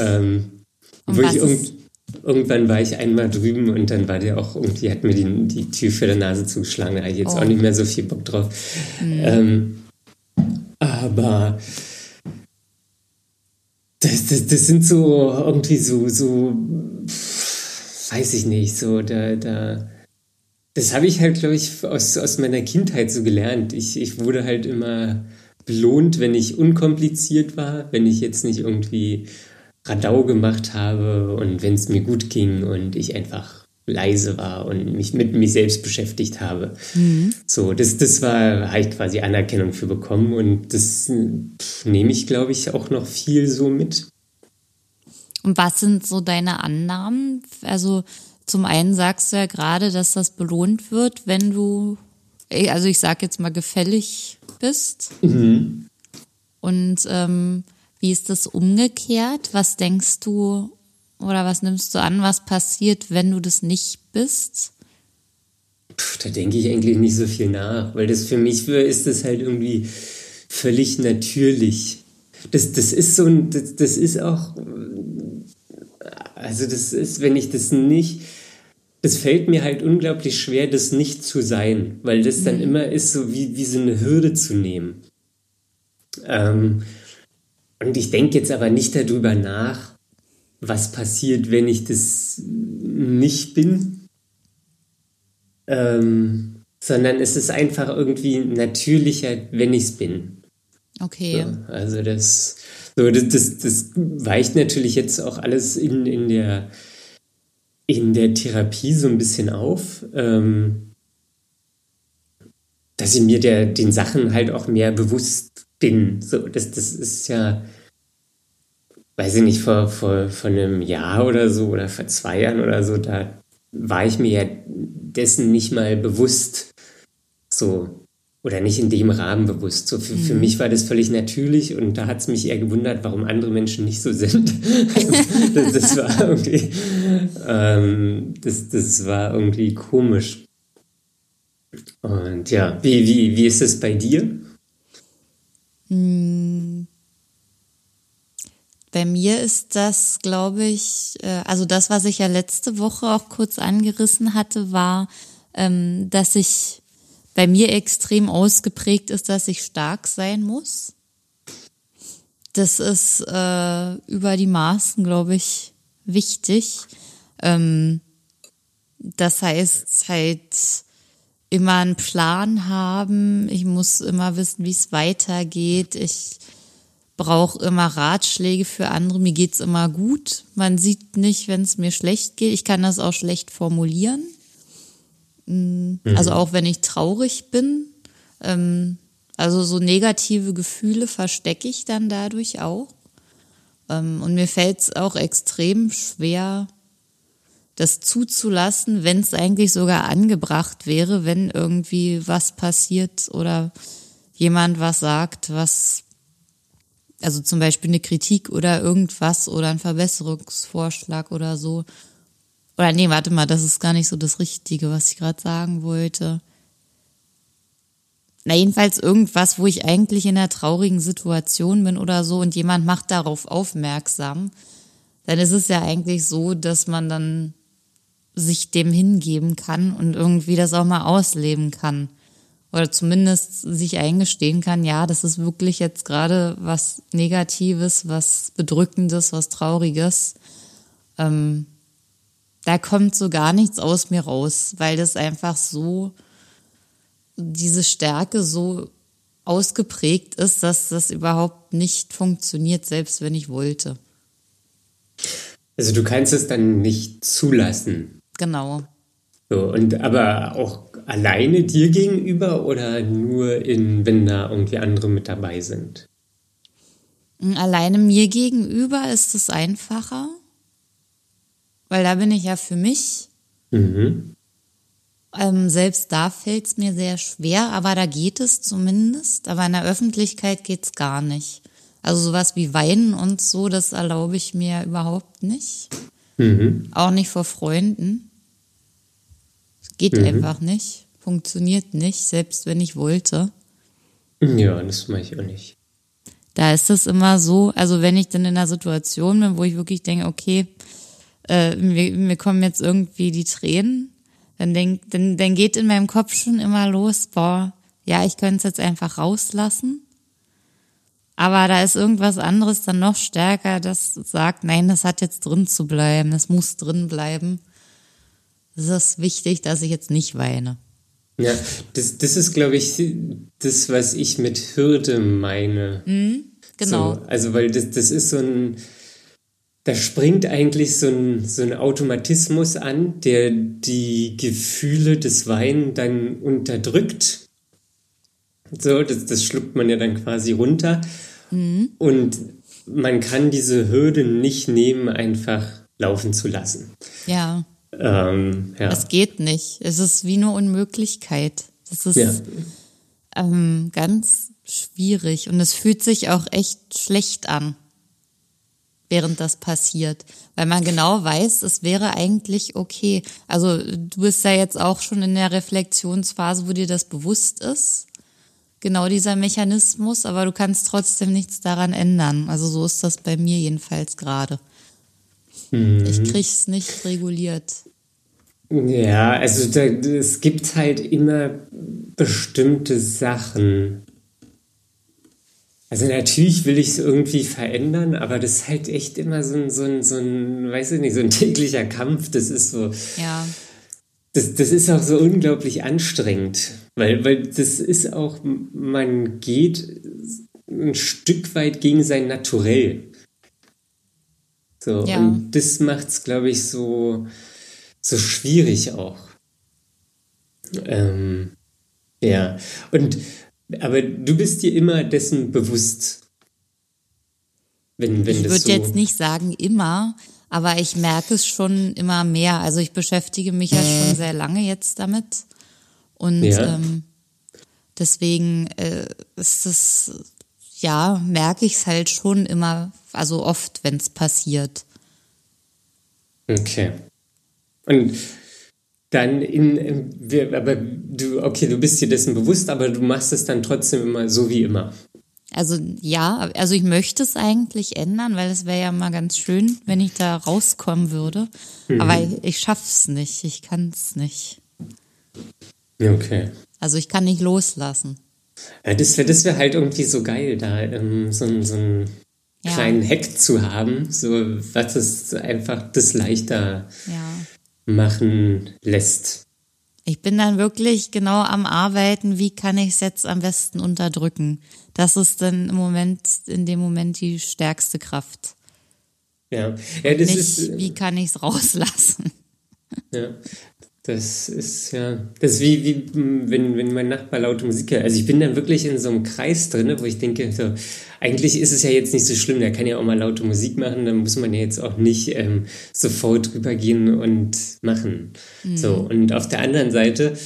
Ähm, wo ich irgendwie irgendwann war ich einmal drüben und dann war der auch irgendwie, hat mir die, die Tür für der Nase zugeschlagen. Da habe ich jetzt oh. auch nicht mehr so viel Bock drauf. Mhm. Ähm, aber das, das, das sind so irgendwie so, so, weiß ich nicht, so, da, da, das habe ich halt, glaube ich, aus, aus meiner Kindheit so gelernt. Ich, ich wurde halt immer belohnt, wenn ich unkompliziert war, wenn ich jetzt nicht irgendwie Radau gemacht habe und wenn es mir gut ging und ich einfach leise war und mich mit mir selbst beschäftigt habe. Mhm. So, das, das war, habe ich quasi Anerkennung für bekommen und das nehme ich, glaube ich, auch noch viel so mit. Und was sind so deine Annahmen? Also zum einen sagst du ja gerade, dass das belohnt wird, wenn du, also ich sage jetzt mal gefällig bist. Mhm. Und ähm, wie ist das umgekehrt? Was denkst du oder was nimmst du an, was passiert, wenn du das nicht bist? Puh, da denke ich eigentlich nicht so viel nach, weil das für mich ist das halt irgendwie völlig natürlich. Das, das ist so ein, das, das ist auch, also das ist, wenn ich das nicht, es fällt mir halt unglaublich schwer, das nicht zu sein, weil das dann mhm. immer ist so wie, wie so eine Hürde zu nehmen. Ähm, und ich denke jetzt aber nicht darüber nach, was passiert, wenn ich das nicht bin, ähm, sondern es ist einfach irgendwie natürlicher, wenn ich es bin. Okay. So, also das, so, das, das, das weicht natürlich jetzt auch alles in, in, der, in der Therapie so ein bisschen auf, ähm, dass ich mir der, den Sachen halt auch mehr bewusst bin. So, das, das ist ja weiß ich nicht, vor, vor, vor einem Jahr oder so oder vor zwei Jahren oder so, da war ich mir ja dessen nicht mal bewusst. So. Oder nicht in dem Rahmen bewusst. So für, mhm. für mich war das völlig natürlich und da hat es mich eher gewundert, warum andere Menschen nicht so sind. das, das, war irgendwie, ähm, das, das war irgendwie komisch. Und ja, wie, wie, wie ist es bei dir? Mhm. Bei mir ist das, glaube ich, äh, also das, was ich ja letzte Woche auch kurz angerissen hatte, war, ähm, dass ich bei mir extrem ausgeprägt ist, dass ich stark sein muss. Das ist äh, über die Maßen, glaube ich, wichtig. Ähm, das heißt halt immer einen Plan haben. Ich muss immer wissen, wie es weitergeht. Ich brauche immer Ratschläge für andere. Mir geht's immer gut. Man sieht nicht, wenn es mir schlecht geht. Ich kann das auch schlecht formulieren. Mm, also mhm. auch wenn ich traurig bin. Ähm, also so negative Gefühle verstecke ich dann dadurch auch. Ähm, und mir fällt es auch extrem schwer, das zuzulassen, wenn es eigentlich sogar angebracht wäre, wenn irgendwie was passiert oder jemand was sagt, was also zum Beispiel eine Kritik oder irgendwas oder ein Verbesserungsvorschlag oder so. Oder nee, warte mal, das ist gar nicht so das Richtige, was ich gerade sagen wollte. Na, jedenfalls irgendwas, wo ich eigentlich in einer traurigen Situation bin oder so und jemand macht darauf aufmerksam, dann ist es ja eigentlich so, dass man dann sich dem hingeben kann und irgendwie das auch mal ausleben kann oder zumindest sich eingestehen kann, ja, das ist wirklich jetzt gerade was Negatives, was Bedrückendes, was Trauriges. Ähm, da kommt so gar nichts aus mir raus, weil das einfach so, diese Stärke so ausgeprägt ist, dass das überhaupt nicht funktioniert, selbst wenn ich wollte. Also du kannst es dann nicht zulassen. Genau. So, und aber auch alleine dir gegenüber oder nur in, wenn da irgendwie andere mit dabei sind? Mm, alleine mir gegenüber ist es einfacher, weil da bin ich ja für mich. Mhm. Ähm, selbst da fällt es mir sehr schwer, aber da geht es zumindest. Aber in der Öffentlichkeit geht es gar nicht. Also sowas wie Weinen und so, das erlaube ich mir überhaupt nicht. Mhm. Auch nicht vor Freunden. Geht mhm. einfach nicht. Funktioniert nicht, selbst wenn ich wollte. Ja, das mache ich auch nicht. Da ist es immer so, also wenn ich dann in einer Situation bin, wo ich wirklich denke, okay, äh, mir, mir kommen jetzt irgendwie die Tränen, dann, denk, dann, dann geht in meinem Kopf schon immer los, boah, ja, ich könnte es jetzt einfach rauslassen. Aber da ist irgendwas anderes dann noch stärker, das sagt, nein, das hat jetzt drin zu bleiben, das muss drin bleiben es ist wichtig, dass ich jetzt nicht weine. Ja, das, das ist, glaube ich, das, was ich mit Hürde meine. Mhm, genau. So, also, weil das, das ist so ein, da springt eigentlich so ein, so ein Automatismus an, der die Gefühle des Weinen dann unterdrückt. So, das, das schluckt man ja dann quasi runter. Mhm. Und man kann diese Hürde nicht nehmen, einfach laufen zu lassen. Ja. Ähm, ja. Es geht nicht. Es ist wie eine Unmöglichkeit. Das ist ja. ähm, ganz schwierig und es fühlt sich auch echt schlecht an während das passiert, weil man genau weiß, es wäre eigentlich okay. Also du bist ja jetzt auch schon in der Reflexionsphase, wo dir das bewusst ist, genau dieser Mechanismus, aber du kannst trotzdem nichts daran ändern. Also so ist das bei mir jedenfalls gerade. Mhm. Ich krieg's nicht reguliert. Ja, also da, es gibt halt immer bestimmte Sachen, also natürlich will ich es irgendwie verändern, aber das ist halt echt immer so ein, so ein, so ein, weiß ich nicht, so ein täglicher Kampf. Das ist so. Ja. Das, das ist auch so unglaublich anstrengend, weil, weil das ist auch, man geht ein Stück weit gegen sein Naturell. So, ja. und das macht es, glaube ich, so, so schwierig auch. Ähm, ja, und aber du bist dir immer dessen bewusst. Wenn, wenn ich würde so jetzt nicht sagen immer, aber ich merke es schon immer mehr. Also ich beschäftige mich ja schon sehr lange jetzt damit. Und ja. ähm, deswegen äh, ist es, ja, merke ich es halt schon immer, also oft, wenn es passiert. Okay. Und dann in, wir, aber du, okay, du bist dir dessen bewusst, aber du machst es dann trotzdem immer so wie immer. Also ja, also ich möchte es eigentlich ändern, weil es wäre ja mal ganz schön, wenn ich da rauskommen würde. Mhm. Aber ich, ich schaff's nicht, ich kann es nicht. Okay. Also ich kann nicht loslassen. Ja, das wäre das wär halt irgendwie so geil, da ähm, so, so einen ja. kleinen Hack zu haben, so was es einfach das leichter ja machen lässt. Ich bin dann wirklich genau am Arbeiten, wie kann ich es jetzt am besten unterdrücken. Das ist dann im Moment, in dem Moment die stärkste Kraft. Ja, ja das nicht, ist. Wie kann ich es rauslassen? Ja, das ist ja, das ist wie, wie wenn, wenn mein Nachbar laute Musik hört. Also ich bin dann wirklich in so einem Kreis drin, wo ich denke, so, eigentlich ist es ja jetzt nicht so schlimm, der kann ja auch mal laute Musik machen, dann muss man ja jetzt auch nicht ähm, sofort rübergehen und machen. Mhm. So, und auf der anderen Seite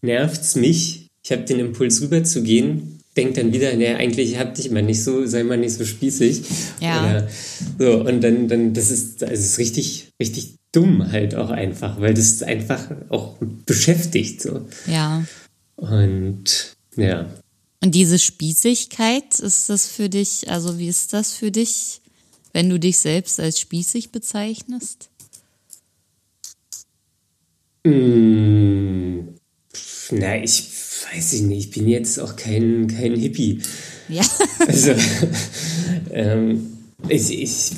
nervt es mich, ich habe den Impuls rüberzugehen, denkt dann wieder, ne, eigentlich hab dich mal nicht so, sei mal nicht so spießig. Ja. Oder so, und dann, dann, das ist, das ist richtig, richtig dumm halt auch einfach, weil das einfach auch beschäftigt so. Ja. Und ja. Und diese Spießigkeit, ist das für dich, also wie ist das für dich, wenn du dich selbst als spießig bezeichnest? Mm, na, ich weiß ich nicht, ich bin jetzt auch kein, kein Hippie. Ja. Also, ähm, ich, ich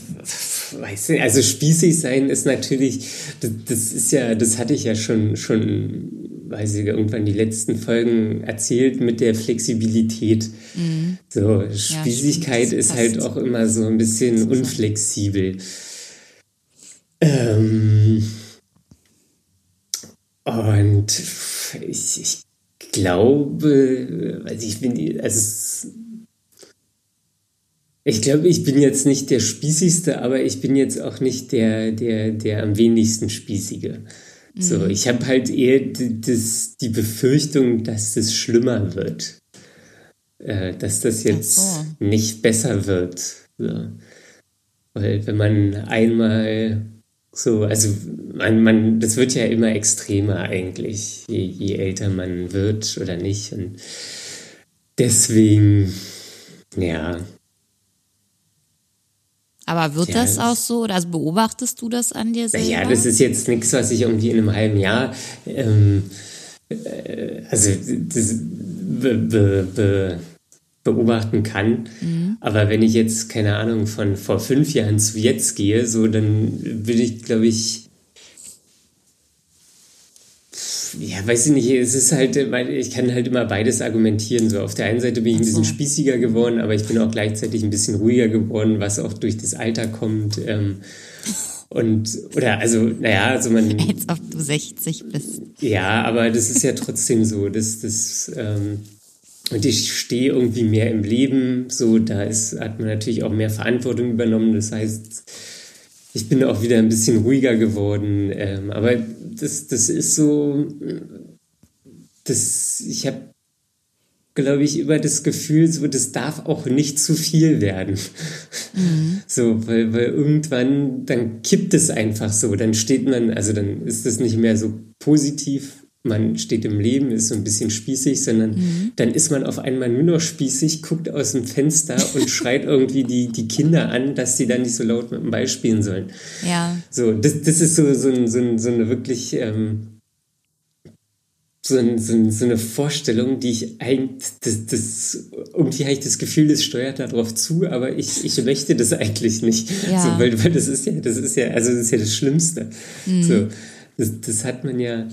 weiß nicht, also spießig sein ist natürlich, das, das, ist ja, das hatte ich ja schon, schon, weiß ich, irgendwann die letzten Folgen erzählt mit der Flexibilität. Mhm. So, Spießigkeit ja, ist halt auch immer so ein bisschen unflexibel. Ähm, und ich, ich glaube, also ich bin, also ich glaube, ich bin jetzt nicht der Spießigste, aber ich bin jetzt auch nicht der, der, der am wenigsten Spießige. Mhm. So, ich habe halt eher das, die Befürchtung, dass das schlimmer wird. Äh, dass das jetzt so. nicht besser wird. So. Weil wenn man einmal so, also man, man, das wird ja immer extremer eigentlich, je, je älter man wird oder nicht. Und deswegen, ja, aber wird ja, das auch so oder also beobachtest du das an dir selber? Ja, das ist jetzt nichts, was ich irgendwie in einem halben Jahr, ähm, äh, also das be, be, be, beobachten kann. Mhm. Aber wenn ich jetzt, keine Ahnung, von vor fünf Jahren zu jetzt gehe, so, dann würde ich, glaube ich, ja, weiß ich nicht, es ist halt, ich kann halt immer beides argumentieren. So, auf der einen Seite bin ich ein bisschen spießiger geworden, aber ich bin auch gleichzeitig ein bisschen ruhiger geworden, was auch durch das Alter kommt. Ähm, und, oder, also, naja, also man. Als ob du 60 bist. Ja, aber das ist ja trotzdem so, dass das, ähm, und ich stehe irgendwie mehr im Leben, so, da ist, hat man natürlich auch mehr Verantwortung übernommen. Das heißt, ich bin auch wieder ein bisschen ruhiger geworden. Ähm, aber das, das ist so, das, ich habe, glaube ich, über das Gefühl, so, das darf auch nicht zu viel werden. Mhm. So, weil, weil irgendwann, dann kippt es einfach so. Dann steht man, also dann ist das nicht mehr so positiv man steht im Leben, ist so ein bisschen spießig, sondern mhm. dann ist man auf einmal nur noch spießig, guckt aus dem Fenster und schreit irgendwie die, die Kinder an, dass sie dann nicht so laut mit dem Ball spielen sollen. Ja. So, das, das ist so, so, so, so eine wirklich, ähm, so, so, so, eine Vorstellung, die ich eigentlich, das, das, irgendwie habe ich das Gefühl, das steuert darauf zu, aber ich, ich möchte das eigentlich nicht. Ja. So, weil, weil das ist ja, das ist ja, also das ist ja das Schlimmste. Mhm. So, das, das hat man ja,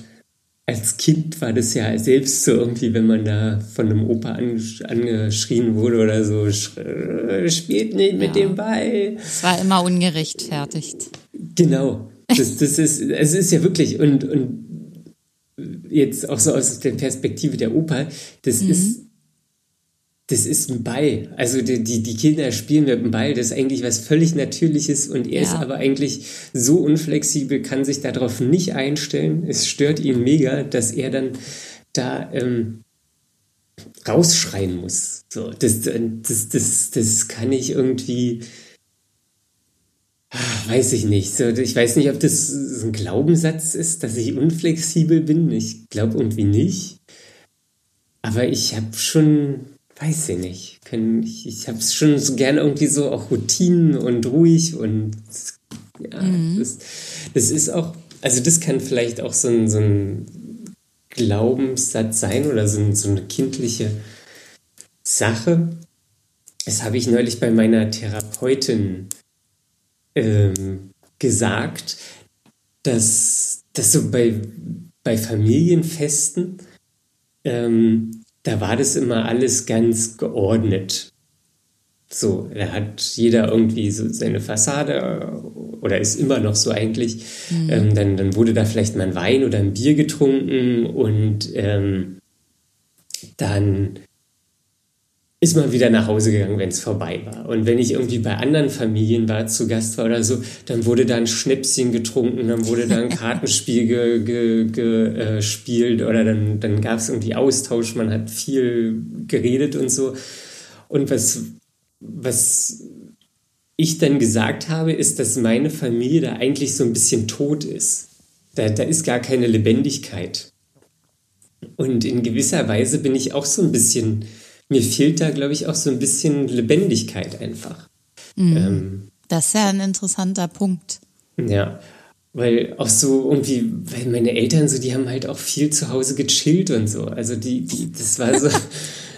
als Kind war das ja selbst so irgendwie, wenn man da von einem Opa angeschrien wurde oder so, spielt nicht mit ja. dem Ball. Es war immer ungerechtfertigt. Genau. Das, das ist, es ist ja wirklich, und, und jetzt auch so aus der Perspektive der Opa, das mhm. ist das ist ein Ball. Also die, die, die, Kinder spielen mit dem Ball, das ist eigentlich was völlig Natürliches und er ja. ist aber eigentlich so unflexibel, kann sich darauf nicht einstellen. Es stört ihn mega, dass er dann da ähm, rausschreien muss. So, das, das, das, das kann ich irgendwie, ach, weiß ich nicht. So, ich weiß nicht, ob das ein Glaubenssatz ist, dass ich unflexibel bin. Ich glaube irgendwie nicht. Aber ich habe schon weiß ich nicht. Ich, ich habe es schon so gern irgendwie so auch Routinen und ruhig und ja, mhm. das, das ist auch, also das kann vielleicht auch so ein, so ein Glaubenssatz sein oder so, ein, so eine kindliche Sache. Das habe ich neulich bei meiner Therapeutin ähm, gesagt, dass, dass so bei, bei Familienfesten ähm, da war das immer alles ganz geordnet. So, da hat jeder irgendwie so seine Fassade oder ist immer noch so eigentlich. Mhm. Ähm, dann, dann wurde da vielleicht mal ein Wein oder ein Bier getrunken und ähm, dann ist man wieder nach Hause gegangen, wenn es vorbei war. Und wenn ich irgendwie bei anderen Familien war, zu Gast war oder so, dann wurde da ein Schnäpschen getrunken, dann wurde da ein Kartenspiel gespielt ge, ge, äh, oder dann, dann gab es irgendwie Austausch, man hat viel geredet und so. Und was, was ich dann gesagt habe, ist, dass meine Familie da eigentlich so ein bisschen tot ist. Da, da ist gar keine Lebendigkeit. Und in gewisser Weise bin ich auch so ein bisschen mir fehlt da, glaube ich, auch so ein bisschen Lebendigkeit einfach. Mhm. Ähm, das ist ja ein interessanter Punkt. Ja, weil auch so irgendwie, weil meine Eltern so, die haben halt auch viel zu Hause gechillt und so. Also die, die das war so.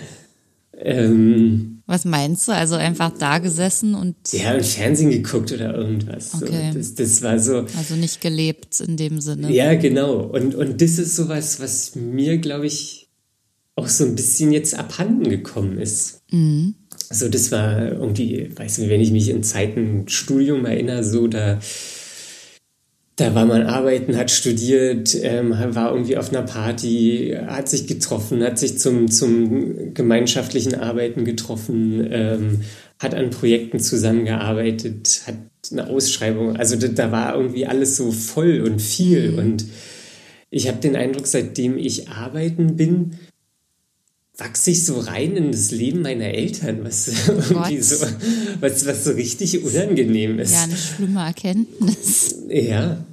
ähm, Was meinst du? Also einfach da gesessen und. Ja, und Fernsehen geguckt oder irgendwas. Okay. So. Das, das war so. Also nicht gelebt in dem Sinne. Ja, genau. Und, und das ist sowas, was mir, glaube ich, auch so ein bisschen jetzt abhanden gekommen ist. Mhm. Also das war irgendwie, weiß nicht, wenn ich mich in Zeiten Studium erinnere, so da, da war man arbeiten, hat studiert, ähm, war irgendwie auf einer Party, hat sich getroffen, hat sich zum, zum gemeinschaftlichen Arbeiten getroffen, ähm, hat an Projekten zusammengearbeitet, hat eine Ausschreibung, also da, da war irgendwie alles so voll und viel mhm. und ich habe den Eindruck, seitdem ich arbeiten bin, wachse ich so rein in das Leben meiner Eltern, was irgendwie so, was, was so richtig unangenehm ist. Ja, eine schlimme Erkenntnis. Ja.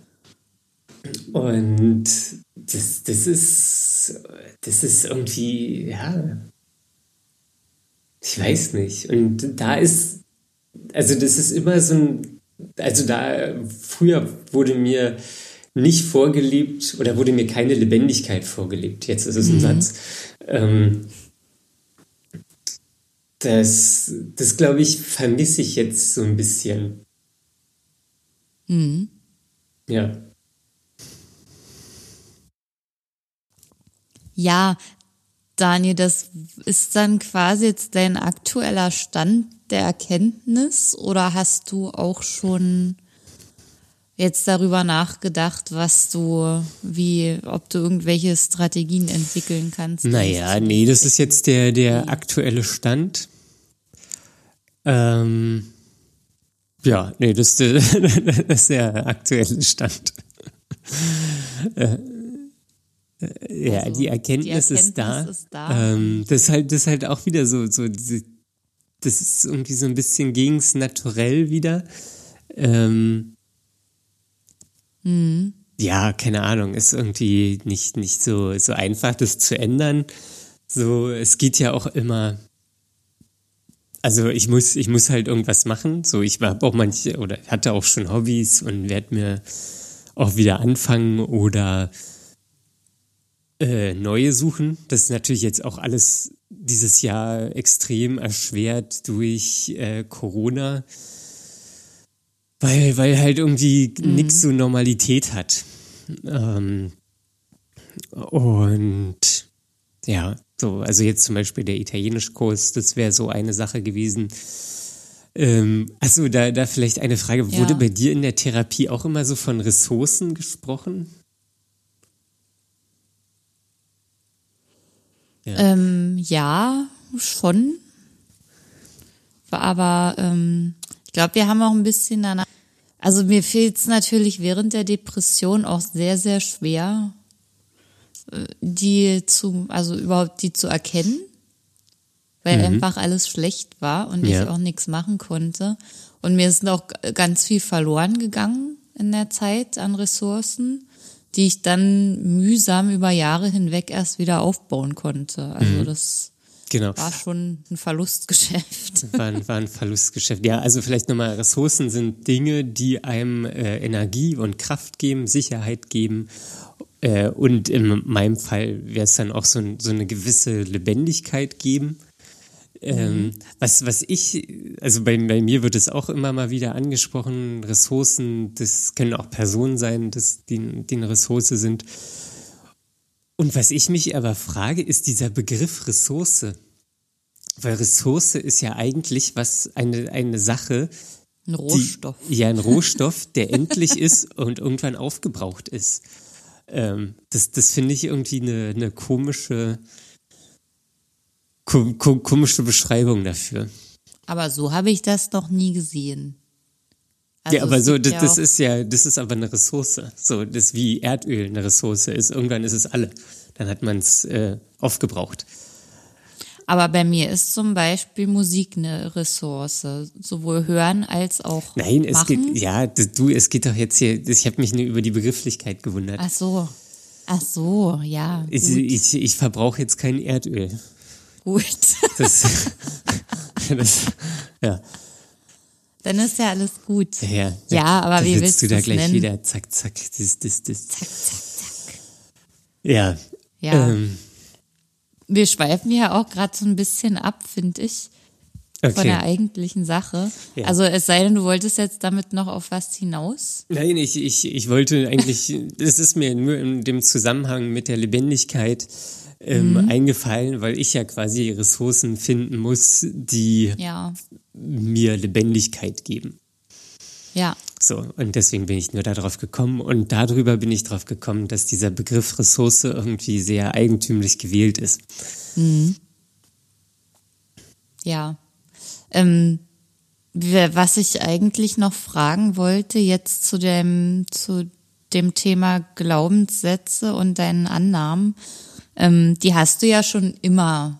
Und das, das ist, das ist irgendwie, ja, ich weiß nicht. Und da ist, also das ist immer so ein, also da, früher wurde mir nicht vorgelebt oder wurde mir keine Lebendigkeit vorgelebt. Jetzt ist es ein mhm. Satz. Ähm, das, das glaube ich, vermisse ich jetzt so ein bisschen. Mhm. Ja. Ja, Daniel, das ist dann quasi jetzt dein aktueller Stand der Erkenntnis oder hast du auch schon jetzt darüber nachgedacht, was du, wie, ob du irgendwelche Strategien entwickeln kannst? Naja, nee, das ist jetzt der, der aktuelle Stand. Ähm, ja, nee, das, das ist der aktuelle Stand. Äh, äh, ja, also, die, Erkenntnis die, Erkenntnis ist da. Ist da. Ähm, das, ist halt, das ist halt auch wieder so, so diese, das ist irgendwie so ein bisschen gegens Naturell wieder. Ähm, mhm. Ja, keine Ahnung, ist irgendwie nicht, nicht so, so einfach, das zu ändern. So, es geht ja auch immer. Also ich muss, ich muss halt irgendwas machen. So, ich habe auch manche oder hatte auch schon Hobbys und werde mir auch wieder anfangen oder äh, neue suchen. Das ist natürlich jetzt auch alles dieses Jahr extrem erschwert durch äh, Corona, weil, weil halt irgendwie mhm. nichts so Normalität hat. Ähm, und ja, so, also jetzt zum Beispiel der Italienischkurs, das wäre so eine Sache gewesen. Ähm, also da, da vielleicht eine Frage, wurde ja. bei dir in der Therapie auch immer so von Ressourcen gesprochen? Ja, ähm, ja schon. Aber ähm, ich glaube, wir haben auch ein bisschen danach. Also mir fehlt es natürlich während der Depression auch sehr, sehr schwer, äh, die zu, also überhaupt die zu erkennen, weil mhm. einfach alles schlecht war und ja. ich auch nichts machen konnte. Und mir ist auch ganz viel verloren gegangen in der Zeit an Ressourcen die ich dann mühsam über Jahre hinweg erst wieder aufbauen konnte. Also mhm. das genau. war schon ein Verlustgeschäft. War ein, war ein Verlustgeschäft. Ja, also vielleicht nochmal, Ressourcen sind Dinge, die einem äh, Energie und Kraft geben, Sicherheit geben. Äh, und in meinem Fall wäre es dann auch so, so eine gewisse Lebendigkeit geben. Ähm, mhm. was, was ich, also bei, bei mir wird es auch immer mal wieder angesprochen, Ressourcen, das können auch Personen sein, das, die, die eine Ressource sind. Und was ich mich aber frage, ist dieser Begriff Ressource. Weil Ressource ist ja eigentlich was, eine, eine Sache. Ein Rohstoff. Die, ja, ein Rohstoff, der endlich ist und irgendwann aufgebraucht ist. Ähm, das das finde ich irgendwie eine, eine komische, komische Beschreibung dafür. Aber so habe ich das noch nie gesehen. Also ja, aber so, das, ja das ist ja, das ist aber eine Ressource. So, das wie Erdöl eine Ressource ist. Irgendwann ist es alle. Dann hat man es äh, aufgebraucht. Aber bei mir ist zum Beispiel Musik eine Ressource, sowohl hören als auch. Nein, es machen. geht, ja, du, es geht doch jetzt hier, ich habe mich nur über die Begrifflichkeit gewundert. Ach so. Ach so, ja. Ich, ich, ich verbrauche jetzt kein Erdöl. Gut. Das, das, ja. Dann ist ja alles gut. Ja, ja aber wie willst du da gleich nennen? wieder zack, zack, das, das, das. Zack, zack, zack. Ja. Ja. Ähm. Wir schweifen ja auch gerade so ein bisschen ab, finde ich. Okay. Von der eigentlichen Sache. Ja. Also es sei denn, du wolltest jetzt damit noch auf was hinaus? Nein, ich, ich, ich wollte eigentlich, es ist mir nur in dem Zusammenhang mit der Lebendigkeit ähm, mhm. eingefallen, weil ich ja quasi Ressourcen finden muss, die ja. mir Lebendigkeit geben. Ja. So, und deswegen bin ich nur darauf gekommen und darüber bin ich darauf gekommen, dass dieser Begriff Ressource irgendwie sehr eigentümlich gewählt ist. Mhm. Ja. Ähm, was ich eigentlich noch fragen wollte, jetzt zu dem, zu dem Thema Glaubenssätze und deinen Annahmen ähm, die hast du ja schon immer.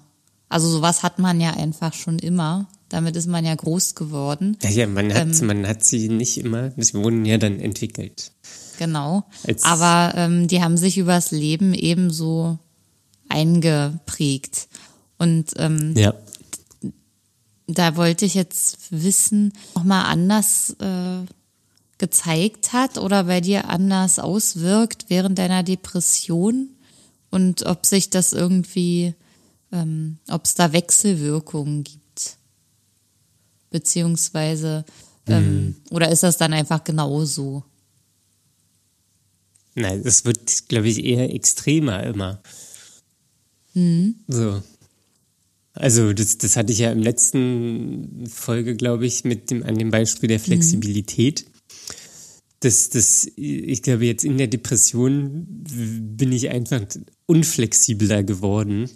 Also sowas hat man ja einfach schon immer. Damit ist man ja groß geworden. Ja, ja man, hat, ähm, man hat sie nicht immer, sie wurden ja dann entwickelt. Genau. Als Aber ähm, die haben sich übers Leben ebenso eingeprägt. Und ähm, ja. da wollte ich jetzt wissen, nochmal anders äh, gezeigt hat oder bei dir anders auswirkt während deiner Depression und ob sich das irgendwie, ähm, ob es da Wechselwirkungen gibt. Beziehungsweise, ähm, mhm. oder ist das dann einfach genauso? Nein, das wird, glaube ich, eher extremer immer. Mhm. So. Also das, das hatte ich ja im letzten Folge, glaube ich, mit dem, an dem Beispiel der Flexibilität. Mhm. Das, das, ich glaube, jetzt in der Depression bin ich einfach unflexibler geworden,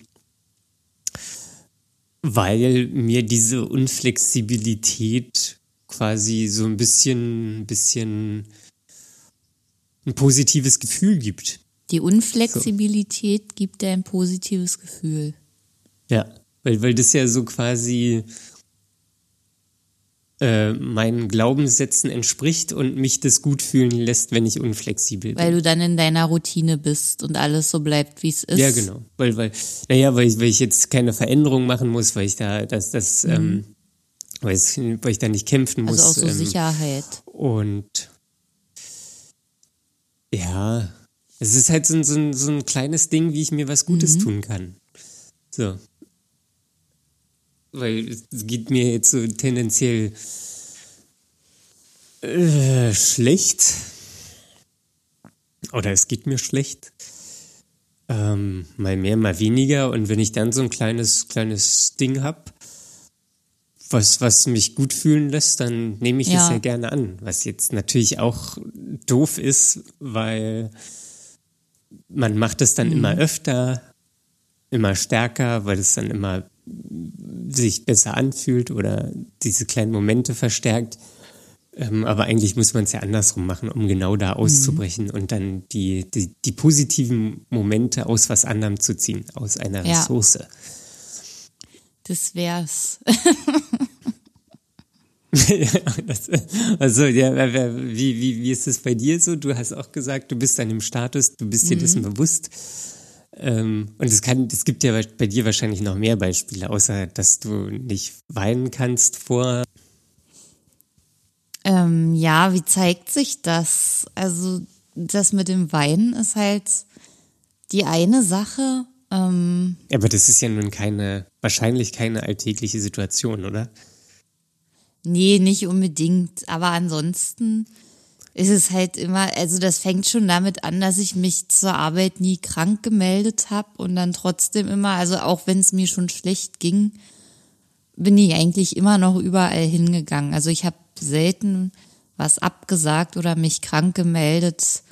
weil mir diese Unflexibilität quasi so ein bisschen, bisschen ein positives Gefühl gibt. Die Unflexibilität so. gibt dir ein positives Gefühl. Ja, weil, weil das ja so quasi äh, meinen Glaubenssätzen entspricht und mich das gut fühlen lässt, wenn ich unflexibel bin. Weil du dann in deiner Routine bist und alles so bleibt, wie es ist. Ja, genau. Weil, weil, naja, weil ich, weil ich jetzt keine Veränderung machen muss, weil ich da, das, das, mhm. ähm, weil, es, weil ich da nicht kämpfen muss. Also auch so ähm, Sicherheit. Und ja, es ist halt so, so, so ein kleines Ding, wie ich mir was Gutes mhm. tun kann. So. Weil es geht mir jetzt so tendenziell äh, schlecht. Oder es geht mir schlecht. Ähm, mal mehr, mal weniger. Und wenn ich dann so ein kleines, kleines Ding habe, was, was mich gut fühlen lässt, dann nehme ich ja. es ja gerne an. Was jetzt natürlich auch doof ist, weil man macht es dann mhm. immer öfter, immer stärker, weil es dann immer sich besser anfühlt oder diese kleinen Momente verstärkt. Ähm, aber eigentlich muss man es ja andersrum machen, um genau da auszubrechen mhm. und dann die, die, die, positiven Momente aus was anderem zu ziehen, aus einer ja. Ressource. Das wär's. das, also, ja, wie, wie, wie ist es bei dir so? Du hast auch gesagt, du bist dann im Status, du bist dir mhm. dessen bewusst. Ähm, und es kann, es gibt ja bei dir wahrscheinlich noch mehr Beispiele, außer dass du nicht weinen kannst vor. Ähm, ja, wie zeigt sich das? Also, das mit dem Weinen ist halt die eine Sache. Ähm, Aber das ist ja nun keine, wahrscheinlich keine alltägliche Situation, oder? Nee, nicht unbedingt. Aber ansonsten ist es halt immer, also das fängt schon damit an, dass ich mich zur Arbeit nie krank gemeldet habe und dann trotzdem immer, also auch wenn es mir schon schlecht ging, bin ich eigentlich immer noch überall hingegangen. Also ich habe selten was abgesagt oder mich krank gemeldet,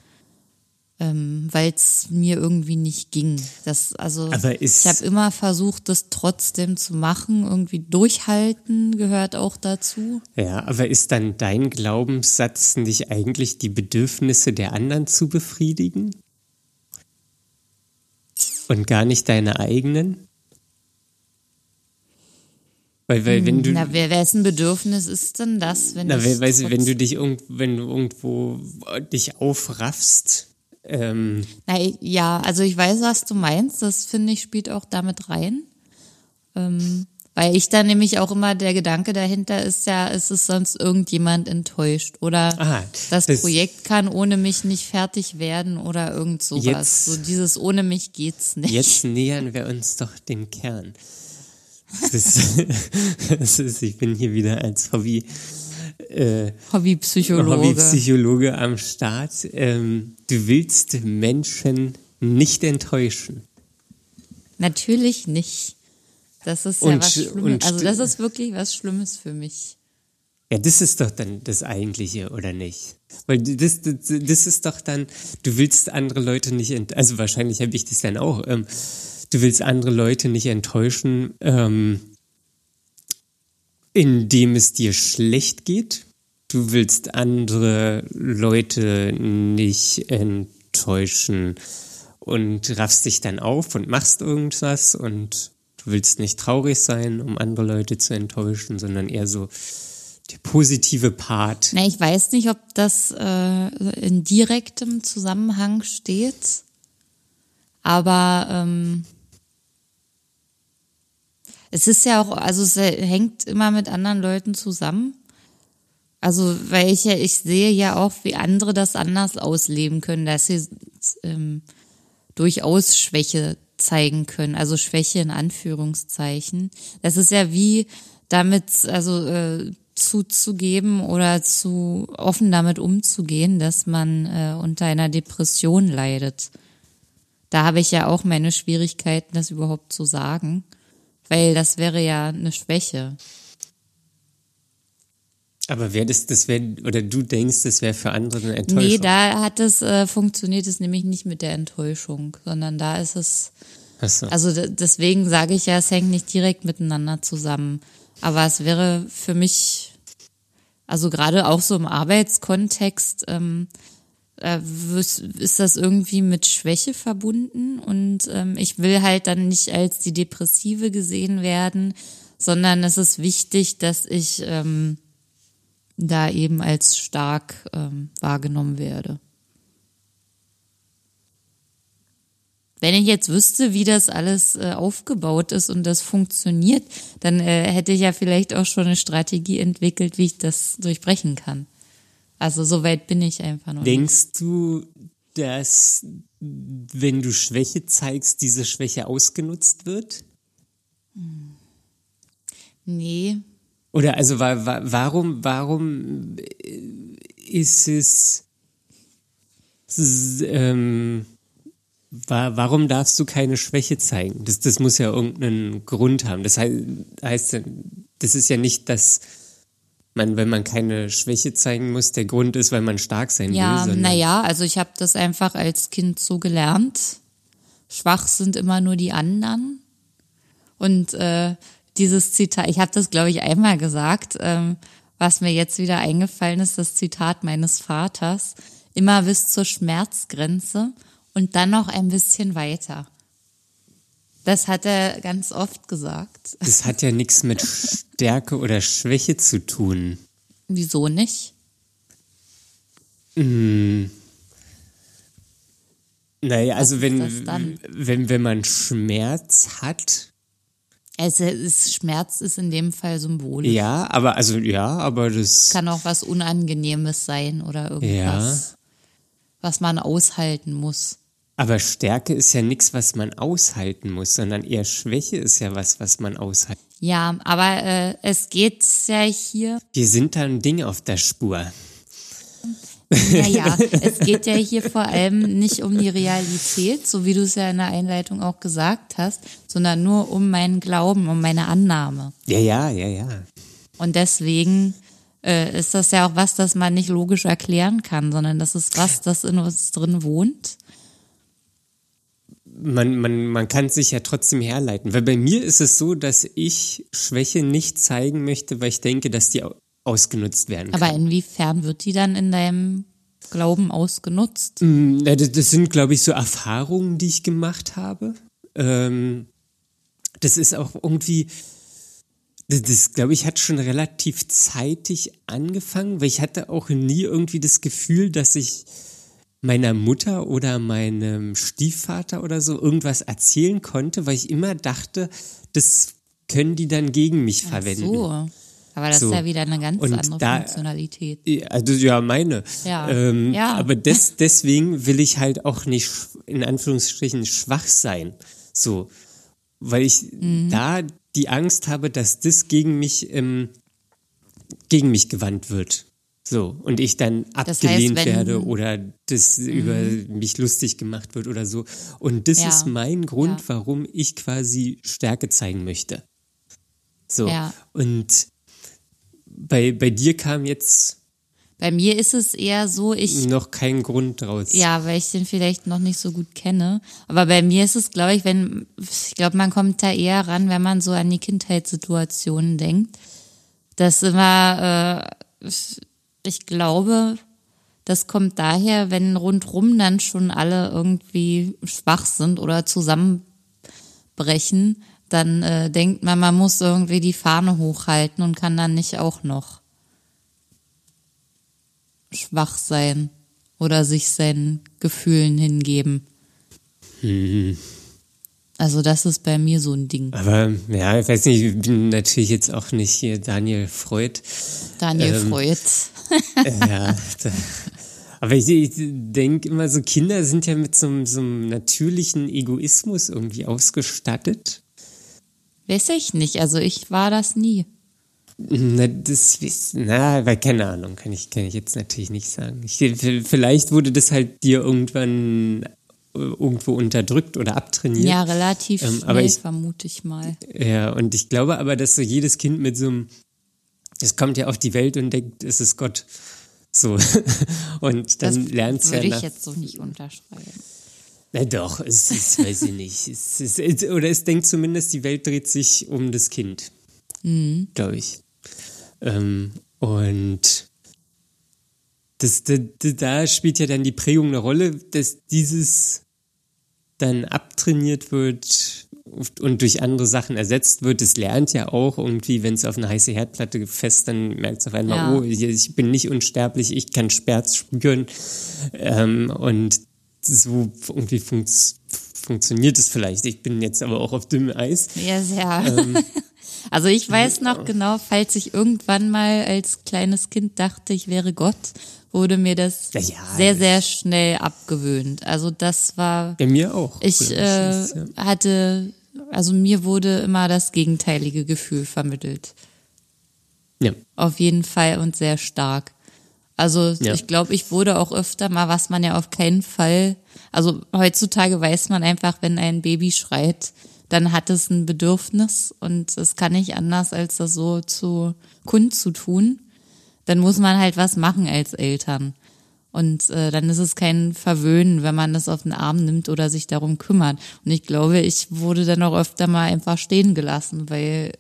ähm, weil es mir irgendwie nicht ging. Das, also ich habe immer versucht, das trotzdem zu machen. Irgendwie durchhalten gehört auch dazu. Ja, aber ist dann dein Glaubenssatz nicht eigentlich die Bedürfnisse der anderen zu befriedigen? Und gar nicht deine eigenen? Weil, weil wenn du. Na, wessen Bedürfnis ist denn das, wenn na, weißt du, wenn du dich irgend, wenn du irgendwo dich aufraffst ähm, Na, ja, also ich weiß, was du meinst. Das finde ich spielt auch damit rein. Ähm, weil ich da nämlich auch immer der Gedanke dahinter ist ja, ist es sonst irgendjemand enttäuscht oder Aha, das, das, Projekt kann ohne mich nicht fertig werden oder irgend sowas. Jetzt, so dieses ohne mich geht's nicht. Jetzt nähern wir uns doch dem Kern. Das, das ist, ich bin hier wieder als Hobby äh, Hobbypsychologe. Hobbypsychologe am Start. Ähm, du willst Menschen nicht enttäuschen. Natürlich nicht. Das ist ja und, was Schlimmes. Also das ist wirklich was Schlimmes für mich. Ja, das ist doch dann das Eigentliche, oder nicht? Weil das, das, das ist doch dann, du willst andere Leute nicht, enttäuschen. also wahrscheinlich habe ich das dann auch, ähm, du willst andere Leute nicht enttäuschen, ähm, indem es dir schlecht geht. Du willst andere Leute nicht enttäuschen und raffst dich dann auf und machst irgendwas und du willst nicht traurig sein, um andere Leute zu enttäuschen, sondern eher so der positive Part. Na, ich weiß nicht, ob das äh, in direktem Zusammenhang steht, aber ähm, es ist ja auch, also es hängt immer mit anderen Leuten zusammen. Also, weil ich ja, ich sehe ja auch, wie andere das anders ausleben können, dass sie ähm, durchaus Schwäche zeigen können, also Schwäche in Anführungszeichen. Das ist ja wie damit, also äh, zuzugeben oder zu offen damit umzugehen, dass man äh, unter einer Depression leidet. da habe ich ja auch meine Schwierigkeiten, das überhaupt zu sagen, weil das wäre ja eine Schwäche. Aber wäre das, das wäre, oder du denkst, das wäre für andere eine Enttäuschung? Nee, da hat es, äh, funktioniert es nämlich nicht mit der Enttäuschung, sondern da ist es, so. also deswegen sage ich ja, es hängt nicht direkt miteinander zusammen. Aber es wäre für mich, also gerade auch so im Arbeitskontext, ähm, äh, ist das irgendwie mit Schwäche verbunden und ähm, ich will halt dann nicht als die Depressive gesehen werden, sondern es ist wichtig, dass ich ähm, da eben als stark ähm, wahrgenommen werde. Wenn ich jetzt wüsste, wie das alles äh, aufgebaut ist und das funktioniert, dann äh, hätte ich ja vielleicht auch schon eine Strategie entwickelt, wie ich das durchbrechen kann. Also so weit bin ich einfach noch. Denkst nicht. du, dass wenn du Schwäche zeigst, diese Schwäche ausgenutzt wird? Hm. Nee, oder also warum, warum ist es, ähm, warum darfst du keine Schwäche zeigen? Das, das muss ja irgendeinen Grund haben. Das heißt, heißt, das ist ja nicht, dass man, wenn man keine Schwäche zeigen muss, der Grund ist, weil man stark sein ja, will. Ja, naja, also ich habe das einfach als Kind so gelernt. Schwach sind immer nur die anderen. Und äh, dieses Zitat, ich habe das, glaube ich, einmal gesagt, ähm, was mir jetzt wieder eingefallen ist, das Zitat meines Vaters, immer bis zur Schmerzgrenze und dann noch ein bisschen weiter. Das hat er ganz oft gesagt. Das hat ja nichts mit Stärke oder Schwäche zu tun. Wieso nicht? Hm. Naja, also wenn, wenn, wenn man Schmerz hat, also ist, Schmerz ist in dem Fall symbolisch. Ja, aber also ja, aber das kann auch was Unangenehmes sein oder irgendwas, ja. was man aushalten muss. Aber Stärke ist ja nichts, was man aushalten muss, sondern eher Schwäche ist ja was, was man aushalten. Ja, aber äh, es geht ja hier. Wir sind da ein Ding auf der Spur. Naja, es geht ja hier vor allem nicht um die Realität, so wie du es ja in der Einleitung auch gesagt hast, sondern nur um meinen Glauben, um meine Annahme. Ja, ja, ja, ja. Und deswegen äh, ist das ja auch was, das man nicht logisch erklären kann, sondern das ist was, das in uns drin wohnt. Man, man, man kann sich ja trotzdem herleiten. Weil bei mir ist es so, dass ich Schwäche nicht zeigen möchte, weil ich denke, dass die ausgenutzt werden kann. Aber inwiefern wird die dann in deinem Glauben ausgenutzt? Mm, das sind, glaube ich, so Erfahrungen, die ich gemacht habe. Ähm, das ist auch irgendwie, das, glaube ich, hat schon relativ zeitig angefangen, weil ich hatte auch nie irgendwie das Gefühl, dass ich meiner Mutter oder meinem Stiefvater oder so irgendwas erzählen konnte, weil ich immer dachte, das können die dann gegen mich verwenden. Ach so. Aber das so. ist ja wieder eine ganz und andere da, Funktionalität. Also ja, meine. Ja. Ähm, ja. Aber des, deswegen will ich halt auch nicht in Anführungsstrichen schwach sein. So. Weil ich mhm. da die Angst habe, dass das gegen mich, ähm, gegen mich gewandt wird. So, und ich dann abgelehnt das heißt, werde oder das mhm. über mich lustig gemacht wird oder so. Und das ja. ist mein Grund, ja. warum ich quasi Stärke zeigen möchte. So. Ja. Und bei, bei dir kam jetzt. Bei mir ist es eher so, ich. Noch kein Grund draus. Ja, weil ich den vielleicht noch nicht so gut kenne. Aber bei mir ist es, glaube ich, wenn, ich glaube, man kommt da eher ran, wenn man so an die Kindheitssituationen denkt. Das immer, äh, ich glaube, das kommt daher, wenn rundrum dann schon alle irgendwie schwach sind oder zusammenbrechen, dann äh, denkt man, man muss irgendwie die Fahne hochhalten und kann dann nicht auch noch schwach sein oder sich seinen Gefühlen hingeben. Mhm. Also das ist bei mir so ein Ding. Aber ja, ich weiß nicht, ich bin natürlich jetzt auch nicht hier Daniel Freud. Daniel ähm, Freud. ja, da, aber ich, ich denke immer so, Kinder sind ja mit so, so einem natürlichen Egoismus irgendwie ausgestattet. Weiß ich nicht. Also ich war das nie. Na, das, na, weil keine Ahnung, kann ich, kann ich jetzt natürlich nicht sagen. Ich, vielleicht wurde das halt dir irgendwann irgendwo unterdrückt oder abtrainiert. Ja, relativ ähm, schnell, ich, vermute ich mal. Ja, und ich glaube aber, dass so jedes Kind mit so einem, es kommt ja auf die Welt und denkt, es ist Gott. So. und dann lernt es ja. Würde ich jetzt so nicht unterschreiben. Na doch, es ist, weiß ich nicht. Es ist, oder es denkt zumindest, die Welt dreht sich um das Kind. Mhm. Glaube ich. Ähm, und das, da, da spielt ja dann die Prägung eine Rolle, dass dieses dann abtrainiert wird und durch andere Sachen ersetzt wird. Es lernt ja auch irgendwie, wenn es auf eine heiße Herdplatte fest, dann merkt es auf einmal, ja. oh, ich bin nicht unsterblich, ich kann Schmerz spüren. Ähm, und so irgendwie fun funktioniert es vielleicht. Ich bin jetzt aber auch auf dünnem Eis. Ja, sehr. Ähm, also ich weiß noch genau, falls ich irgendwann mal als kleines Kind dachte, ich wäre Gott, wurde mir das ja, sehr, sehr schnell abgewöhnt. Also das war. Bei mir auch. Ich äh, ja. hatte, also mir wurde immer das gegenteilige Gefühl vermittelt. Ja. Auf jeden Fall und sehr stark. Also ja. ich glaube, ich wurde auch öfter mal, was man ja auf keinen Fall, also heutzutage weiß man einfach, wenn ein Baby schreit, dann hat es ein Bedürfnis und es kann nicht anders, als das so zu kundzutun dann muss man halt was machen als Eltern. Und äh, dann ist es kein Verwöhnen, wenn man das auf den Arm nimmt oder sich darum kümmert. Und ich glaube, ich wurde dann auch öfter mal einfach stehen gelassen, weil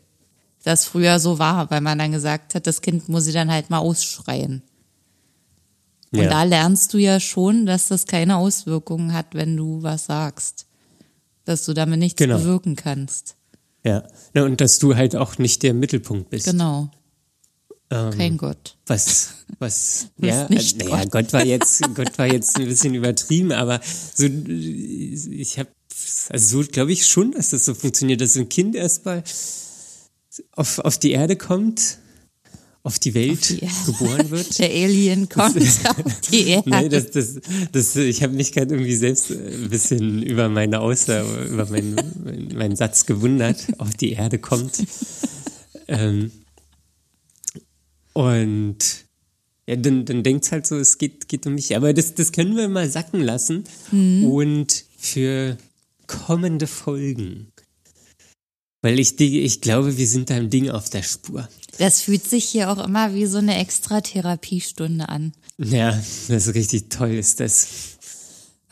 das früher so war, weil man dann gesagt hat, das Kind muss sie dann halt mal ausschreien. Und ja. da lernst du ja schon, dass das keine Auswirkungen hat, wenn du was sagst. Dass du damit nichts genau. bewirken kannst. Ja, und dass du halt auch nicht der Mittelpunkt bist. Genau. Ähm, Kein Gott. Was, was, ja, nicht naja, Gott. Gott war jetzt, Gott war jetzt ein bisschen übertrieben, aber so, ich habe, also so glaube ich schon, dass das so funktioniert, dass ein Kind erstmal auf, auf die Erde kommt, auf die Welt auf die geboren wird. Der Alien kommt auf die Erde. nee, das, das, das, ich habe mich gerade irgendwie selbst ein bisschen über meine Aussage, über meinen, meinen Satz gewundert, auf die Erde kommt. Ähm, und ja, dann, dann denkt halt so, es geht, geht um mich. Aber das, das können wir mal sacken lassen. Mhm. Und für kommende Folgen. Weil ich, ich glaube, wir sind da im Ding auf der Spur. Das fühlt sich hier auch immer wie so eine extra Therapiestunde an. Ja, das ist richtig toll, ist das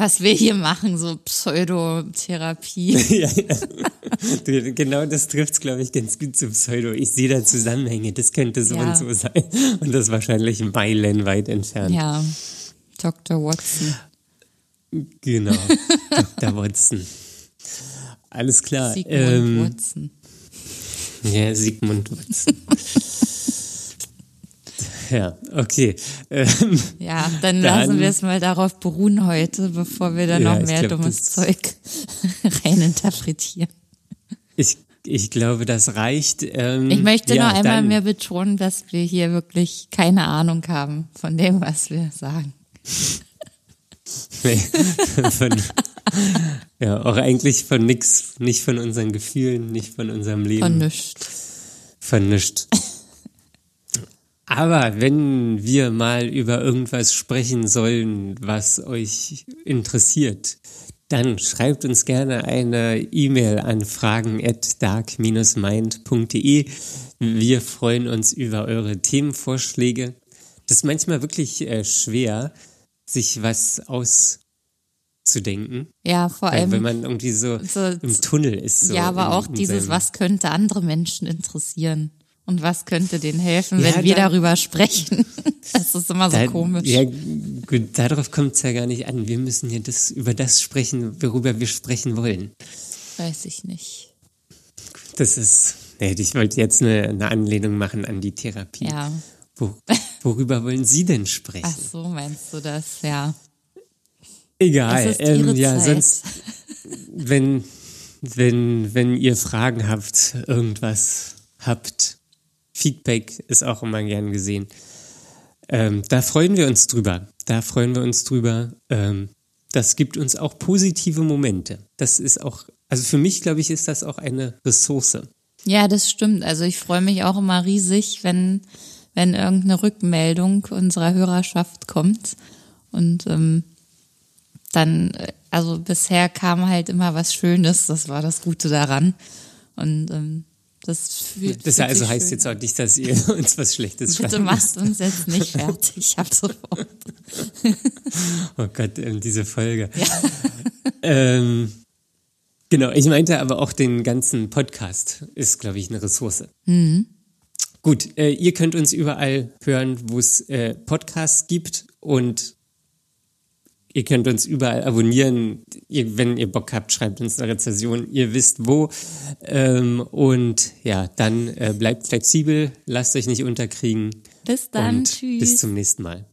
was wir hier machen, so Pseudotherapie. ja, ja. Genau das trifft es, glaube ich, ganz gut zum Pseudo. Ich sehe da Zusammenhänge, das könnte so ja. und so sein. Und das wahrscheinlich meilenweit entfernt. Ja, Dr. Watson. Genau, Dr. Watson. Alles klar. Sigmund ähm, Watson. Ja, Sigmund Watson. Ja, okay. Ähm, ja, dann, dann lassen wir es mal darauf beruhen heute, bevor wir dann ja, noch mehr glaub, dummes Zeug reininterpretieren. Ich, ich glaube, das reicht. Ähm, ich möchte ja, noch einmal mehr betonen, dass wir hier wirklich keine Ahnung haben von dem, was wir sagen. von, ja, auch eigentlich von nix, nicht von unseren Gefühlen, nicht von unserem Leben. Von nichts. Von nichts. Aber wenn wir mal über irgendwas sprechen sollen, was euch interessiert, dann schreibt uns gerne eine E-Mail an fragen at dark-mind.de. Wir freuen uns über eure Themenvorschläge. Das ist manchmal wirklich äh, schwer, sich was auszudenken. Ja, vor allem. Wenn man irgendwie so, so im Tunnel ist. So ja, aber in, auch dieses, was könnte andere Menschen interessieren? Und was könnte denen helfen, ja, wenn wir darüber sprechen? Das ist immer so da, komisch. Ja, gut, darauf kommt es ja gar nicht an. Wir müssen ja das, über das sprechen, worüber wir sprechen wollen. Weiß ich nicht. Das ist, nee, ich wollte jetzt eine, eine Anlehnung machen an die Therapie. Ja. Wo, worüber wollen Sie denn sprechen? Ach so, meinst du das, ja. Egal. Ähm, ja, Zeit. sonst, wenn, wenn, wenn ihr Fragen habt, irgendwas habt, Feedback ist auch immer gern gesehen. Ähm, da freuen wir uns drüber. Da freuen wir uns drüber. Ähm, das gibt uns auch positive Momente. Das ist auch, also für mich, glaube ich, ist das auch eine Ressource. Ja, das stimmt. Also ich freue mich auch immer riesig, wenn, wenn irgendeine Rückmeldung unserer Hörerschaft kommt. Und ähm, dann, äh, also bisher kam halt immer was Schönes, das war das Gute daran. Und ähm, das fühlt Das also heißt schön. jetzt auch nicht, dass ihr uns was Schlechtes schreibt. Bitte machst uns jetzt nicht fertig, ab sofort. oh Gott, ähm, diese Folge. Ja. Ähm, genau, ich meinte aber auch den ganzen Podcast ist, glaube ich, eine Ressource. Mhm. Gut, äh, ihr könnt uns überall hören, wo es äh, Podcasts gibt und Ihr könnt uns überall abonnieren. Ihr, wenn ihr Bock habt, schreibt uns eine Rezession. Ihr wisst wo. Ähm, und ja, dann äh, bleibt flexibel, lasst euch nicht unterkriegen. Bis dann. Tschüss. Bis zum nächsten Mal.